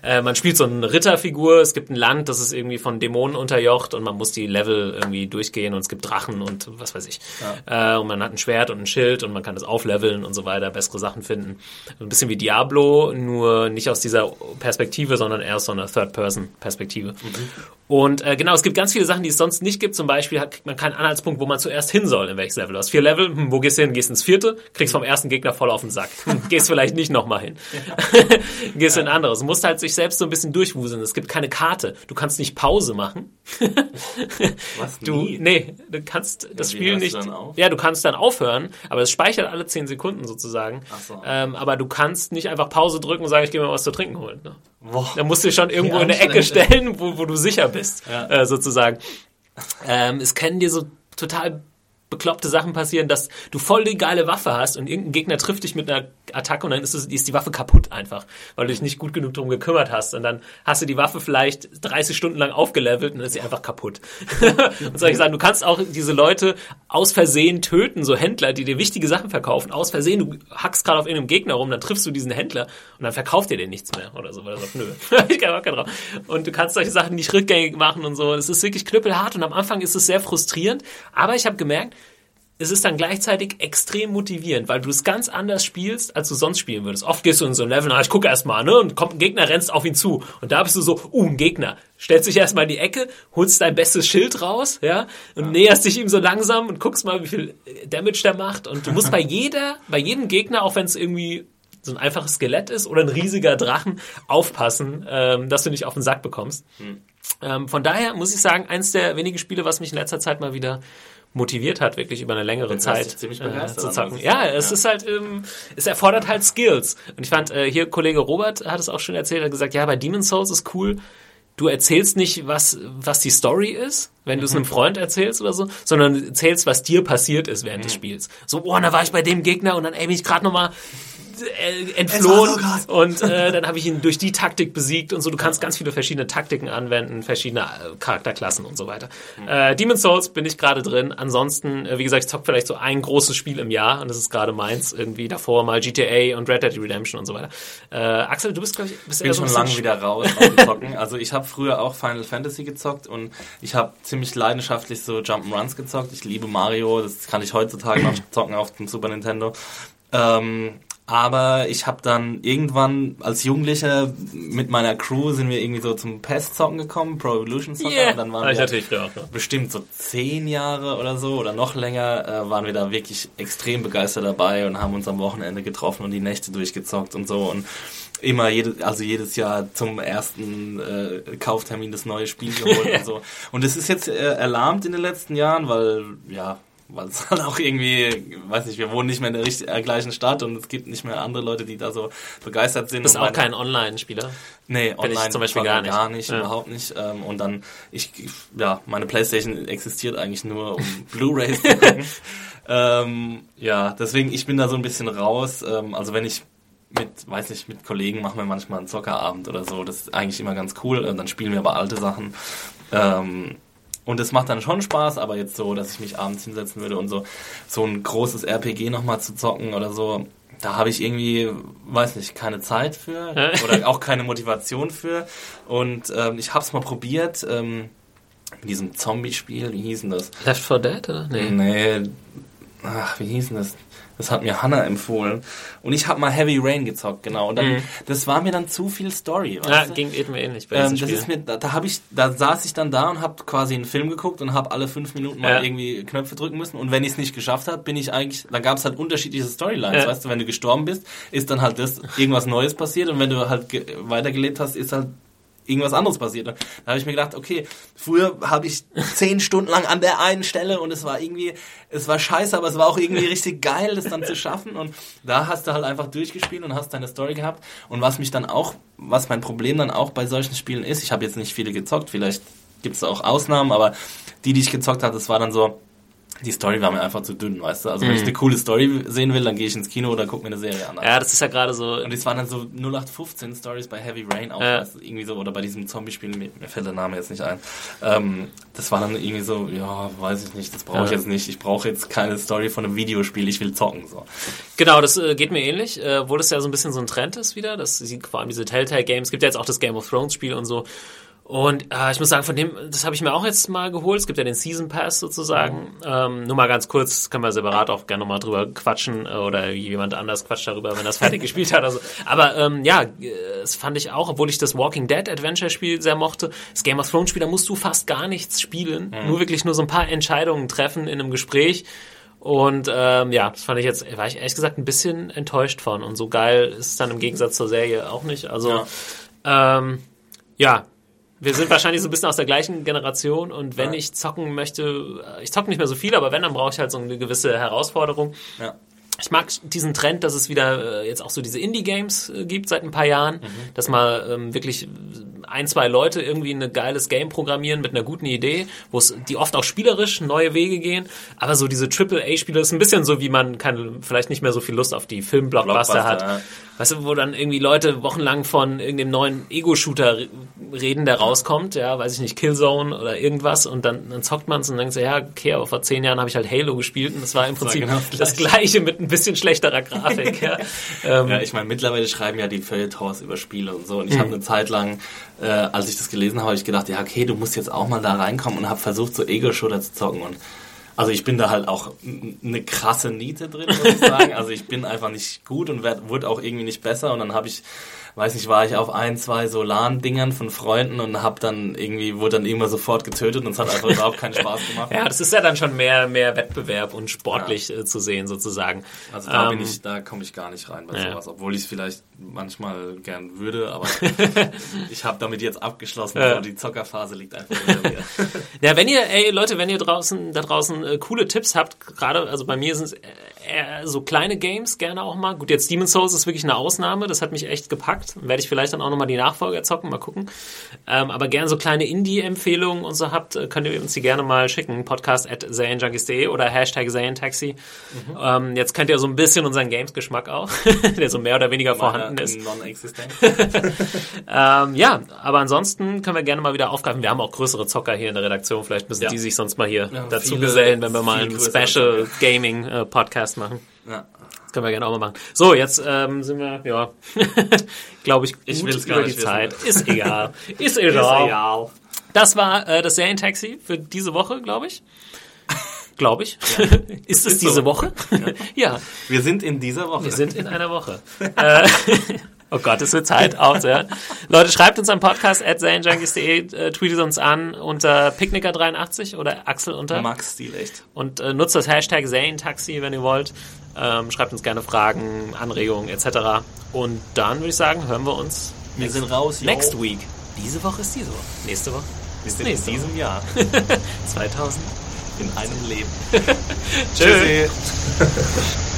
Äh, man spielt so eine Ritterfigur. Es gibt ein Land, das ist irgendwie von Dämonen unterjocht und man muss die Level irgendwie durchgehen und es gibt Drachen und was weiß ich. Ja. Äh, und man hat ein Schwert und ein Schild und man kann das aufleveln und so weiter, bessere Sachen finden. Ein bisschen wie Diablo, nur nicht aus dieser Perspektive, sondern eher aus so einer Third-Person-Perspektive. Mhm. Und äh, genau, es gibt ganz viele Sachen, die es sonst nicht gibt. Zum Beispiel hat, kriegt man keinen Anhaltspunkt, wo man zuerst hin soll, in welches Level. Du hast vier Level, hm, wo gehst du hin? Gehst ins vierte, kriegst vom ersten Gegner voll auf den Sack. Gehst vielleicht nicht nochmal hin. gehst ja. in ein anderes. Du musst halt sich selbst so ein bisschen durchwuseln. Es gibt keine Karte. Du kannst nicht Pause machen. Was? Du, nee, du kannst das ja, Spiel nicht. Ja, du kannst dann aufhören, aber es speichert alle zehn Sekunden sozusagen. Ach so. Ähm, aber du kannst nicht einfach Pause drücken und sagen, ich gehe mal was zu trinken holen. Ne? Da musst du dich schon irgendwo in eine Ecke stellen, wo, wo du sicher bist, ja. äh, sozusagen. Ähm, es kennen dir so total bekloppte Sachen passieren, dass du voll die geile Waffe hast und irgendein Gegner trifft dich mit einer Attacke und dann ist, es, ist die Waffe kaputt einfach, weil du dich nicht gut genug drum gekümmert hast und dann hast du die Waffe vielleicht 30 Stunden lang aufgelevelt und dann ist sie einfach kaputt. und soll ich sagen, du kannst auch diese Leute aus Versehen töten, so Händler, die dir wichtige Sachen verkaufen, aus Versehen, du hackst gerade auf irgendeinem Gegner rum, dann triffst du diesen Händler und dann verkauft er dir nichts mehr oder so, weil er sagt, nö, ich kann auch keinen drauf. Und du kannst solche Sachen nicht rückgängig machen und so. Es ist wirklich knüppelhart und am Anfang ist es sehr frustrierend, aber ich habe gemerkt, es ist dann gleichzeitig extrem motivierend, weil du es ganz anders spielst, als du sonst spielen würdest. Oft gehst du in so ein Level, na, ich gucke erstmal, ne, und kommt ein Gegner, rennst auf ihn zu. Und da bist du so, uh, ein Gegner. Stellst dich erstmal in die Ecke, holst dein bestes Schild raus, ja, und ja. näherst dich ihm so langsam und guckst mal, wie viel Damage der macht. Und du musst bei jeder, bei jedem Gegner, auch wenn es irgendwie so ein einfaches Skelett ist oder ein riesiger Drachen, aufpassen, ähm, dass du nicht auf den Sack bekommst. Hm. Ähm, von daher muss ich sagen, eins der wenigen Spiele, was mich in letzter Zeit mal wieder motiviert hat, wirklich über eine längere Bin Zeit äh, zu zocken. Ja, es ja. ist halt, ähm, es erfordert halt Skills. Und ich fand, äh, hier Kollege Robert hat es auch schon erzählt, hat gesagt, ja, bei Demon's Souls ist cool, du erzählst nicht, was, was die Story ist, wenn du es einem mhm. Freund erzählst oder so, sondern erzählst, was dir passiert ist während mhm. des Spiels. So, oh, da war ich bei dem Gegner und dann, ey, bin ich gerade nochmal entflohen und äh, dann habe ich ihn durch die Taktik besiegt und so. Du kannst ganz viele verschiedene Taktiken anwenden, verschiedene äh, Charakterklassen und so weiter. Mhm. Äh, Demon's Souls bin ich gerade drin. Ansonsten, äh, wie gesagt, ich zock vielleicht so ein großes Spiel im Jahr und das ist gerade meins. Irgendwie davor mal GTA und Red Dead Redemption und so weiter. Äh, Axel, du bist glaube ich bist bin schon lange wieder raus Zocken. Also ich habe früher auch Final Fantasy gezockt und ich habe ziemlich leidenschaftlich so Jump'n'Runs gezockt. Ich liebe Mario, das kann ich heutzutage noch zocken auf dem Super Nintendo. Ähm, aber ich habe dann irgendwann als Jugendlicher mit meiner Crew sind wir irgendwie so zum PES-Zocken gekommen, Pro Evolution Soccer. Yeah. Und dann waren wir natürlich auch, ja. bestimmt so zehn Jahre oder so oder noch länger äh, waren wir da wirklich extrem begeistert dabei und haben uns am Wochenende getroffen und die Nächte durchgezockt und so und immer jede, also jedes Jahr zum ersten äh, Kauftermin das neue Spiel geholt und so. Und es ist jetzt äh, erlahmt in den letzten Jahren, weil ja weil es halt auch irgendwie, weiß nicht, wir wohnen nicht mehr in der äh, gleichen Stadt und es gibt nicht mehr andere Leute, die da so begeistert sind. Du bist auch kein Online-Spieler? Nee, Bin online ich zum Beispiel gar nicht. Gar nicht, ja. überhaupt nicht. Ähm, und dann, ich, ja, meine Playstation existiert eigentlich nur, um Blu-Rays zu gucken. ähm, ja, deswegen, ich bin da so ein bisschen raus. Ähm, also wenn ich mit, weiß nicht, mit Kollegen machen wir manchmal einen Zockerabend oder so. Das ist eigentlich immer ganz cool. Und dann spielen wir aber alte Sachen. Ähm, und es macht dann schon Spaß, aber jetzt so, dass ich mich abends hinsetzen würde und so, so ein großes RPG nochmal zu zocken oder so, da habe ich irgendwie, weiß nicht, keine Zeit für oder auch keine Motivation für. Und ähm, ich habe es mal probiert, ähm, mit diesem Zombie-Spiel, wie hieß denn das? Left 4 Dead, oder? Nee. Nee. Ach, wie hieß denn das? Das hat mir Hannah empfohlen. Und ich habe mal Heavy Rain gezockt, genau. Und dann, mhm. das war mir dann zu viel Story. Ja, du? ging mir ähnlich bei ähm, das ist mir, da, da habe ich, da saß ich dann da und habe quasi einen Film geguckt und habe alle fünf Minuten mal ja. irgendwie Knöpfe drücken müssen. Und wenn ich es nicht geschafft habe, bin ich eigentlich, da gab es halt unterschiedliche Storylines. Ja. Weißt du, wenn du gestorben bist, ist dann halt das irgendwas Neues passiert. Und wenn du halt weitergelebt hast, ist halt irgendwas anderes passiert. Da habe ich mir gedacht, okay, früher habe ich zehn Stunden lang an der einen Stelle und es war irgendwie, es war scheiße, aber es war auch irgendwie richtig geil, das dann zu schaffen. Und da hast du halt einfach durchgespielt und hast deine Story gehabt. Und was mich dann auch, was mein Problem dann auch bei solchen Spielen ist, ich habe jetzt nicht viele gezockt, vielleicht gibt es auch Ausnahmen, aber die, die ich gezockt habe, das war dann so, die Story war mir einfach zu dünn, weißt du? Also wenn ich eine coole Story sehen will, dann gehe ich ins Kino oder gucke mir eine Serie an. Mhm. Ja, das ist ja gerade so. Und das waren dann so 0815 Stories bei Heavy Rain auch, Ja. weißt du, irgendwie so, oder bei diesem Zombie-Spiel, mir, mir fällt der Name jetzt nicht ein. Ähm, das war dann irgendwie so, ja, weiß ich nicht, das brauche ich Ja. jetzt nicht. Ich brauche jetzt keine Story von einem Videospiel, ich will zocken, so. Genau, das äh, geht mir ähnlich, äh, obwohl das ja so ein bisschen so ein Trend ist wieder. Das sie, vor allem diese Telltale Games. Gibt ja jetzt auch das Game of Thrones Spiel und so. Und äh, ich muss sagen, von dem, das habe ich mir auch jetzt mal geholt. Es gibt ja den Season Pass sozusagen. Ähm, nur mal ganz kurz, können wir separat auch gerne nochmal drüber quatschen äh, oder jemand anders quatscht darüber, wenn das fertig gespielt hat. Also, aber ähm, ja, äh, das fand ich auch, obwohl ich das Walking Dead Adventure Spiel sehr mochte. Das Game of Thrones Spiel, da musst du fast gar nichts spielen. Nur wirklich nur so ein paar Entscheidungen treffen in einem Gespräch. Und ähm, ja, das fand ich jetzt, war ich ehrlich gesagt ein bisschen enttäuscht von. Und so geil ist es dann im Gegensatz zur Serie auch nicht. Also ähm, ja, wir sind wahrscheinlich so ein bisschen aus der gleichen Generation und wenn ich zocken möchte, äh, ich zocke nicht mehr so viel, aber wenn, dann brauche ich halt so eine gewisse Herausforderung. Ja. Ich mag diesen Trend, dass es wieder äh, jetzt auch so diese Indie-Games äh, gibt seit ein paar Jahren, Mhm. dass mal ähm, wirklich ein, zwei Leute irgendwie ein geiles Game programmieren mit einer guten Idee, wo es die oft auch spielerisch neue Wege gehen, aber so diese Triple-A-Spiele ist ein bisschen so, wie man kann vielleicht nicht mehr so viel Lust auf die Filmblockbuster Blockbuster, hat. ja. Weißt du, wo dann irgendwie Leute wochenlang von irgendeinem neuen Ego-Shooter re- reden, der rauskommt, ja, weiß ich nicht, Killzone oder irgendwas und dann, dann zockt man es und denkt so, ja, okay, aber vor zehn Jahren habe ich halt Halo gespielt und das war im Prinzip genau das Gleiche mit ein bisschen schlechterer Grafik, ja. Ähm, Ja, ich meine, mittlerweile schreiben ja die Feuilletons über Spiele und so. Und ich Mhm. habe eine Zeit lang, äh, als ich das gelesen habe, ich gedacht, ja, okay, du musst jetzt auch mal da reinkommen und habe versucht, so Ego-Shooter zu zocken. Und also ich bin da halt auch eine krasse Niete drin, muss ich sagen. Also ich bin einfach nicht gut und werd, wurde auch irgendwie nicht besser. Und dann habe ich, weiß nicht, war ich auf ein, zwei Solan-Dingern von Freunden und habe dann irgendwie, wurde dann irgendwann sofort getötet und es hat einfach überhaupt keinen Spaß gemacht. ja, das ist ja dann schon mehr, mehr Wettbewerb und sportlich äh, zu sehen, sozusagen. Also da bin Ähm, ich, da komme ich gar nicht rein bei Ja. sowas, obwohl ich es vielleicht manchmal gern würde, aber ich habe damit jetzt abgeschlossen, Ja. die Zockerphase liegt einfach hinter mir. Ja, wenn ihr, ey Leute, wenn ihr draußen da draußen äh, coole Tipps habt, gerade also bei mir sind es eher so kleine Games gerne auch mal. Gut, jetzt Demon's Souls ist wirklich eine Ausnahme, das hat mich echt gepackt. Werde ich vielleicht dann auch nochmal die Nachfolger zocken, mal gucken. Ähm, aber gerne so kleine Indie-Empfehlungen und so habt, äh, könnt ihr uns die gerne mal schicken. Podcast at ZaneJunkies.de oder Hashtag ZaneTaxi. Ähm, jetzt könnt ihr so ein bisschen unseren Games-Geschmack auch, der so mehr oder weniger vorhanden ist. Non-existent. Ähm, ja, aber ansonsten können wir gerne mal wieder aufgreifen. Wir haben auch größere Zocker hier in der Redaktion. Vielleicht müssen Ja. die sich sonst mal hier Ja, dazu gesellen, wenn wir mal einen Special Zocker. Podcast machen. Ja. Das können wir gerne auch mal machen. So, jetzt ähm, sind wir, ja, glaube ich, gut Ich will's gar über die nicht wissen. Zeit. Ist egal. Ist egal. Das war äh, das Serientaxi für diese Woche, glaube ich. Glaube ich. ist es Ist so. diese Woche? ja. Wir sind in dieser Woche. Wir sind in einer Woche. äh, oh Gott, es wird Zeit aufzuhören. Leute, schreibt uns am Podcast at zanejunkies.de, äh, tweetet uns an unter Picknicker83 oder Axel unter Max Stil echt. und äh, nutzt das Hashtag ZaneTaxi, wenn ihr wollt. Ähm, schreibt uns gerne Fragen, Anregungen etc. Und dann würde ich sagen, hören wir uns Wir sind raus. yo. next week. Diese Woche ist diese Woche. Nächste Woche ist in diesem Jahr Woche. 2000. in einem Leben. Tschüss.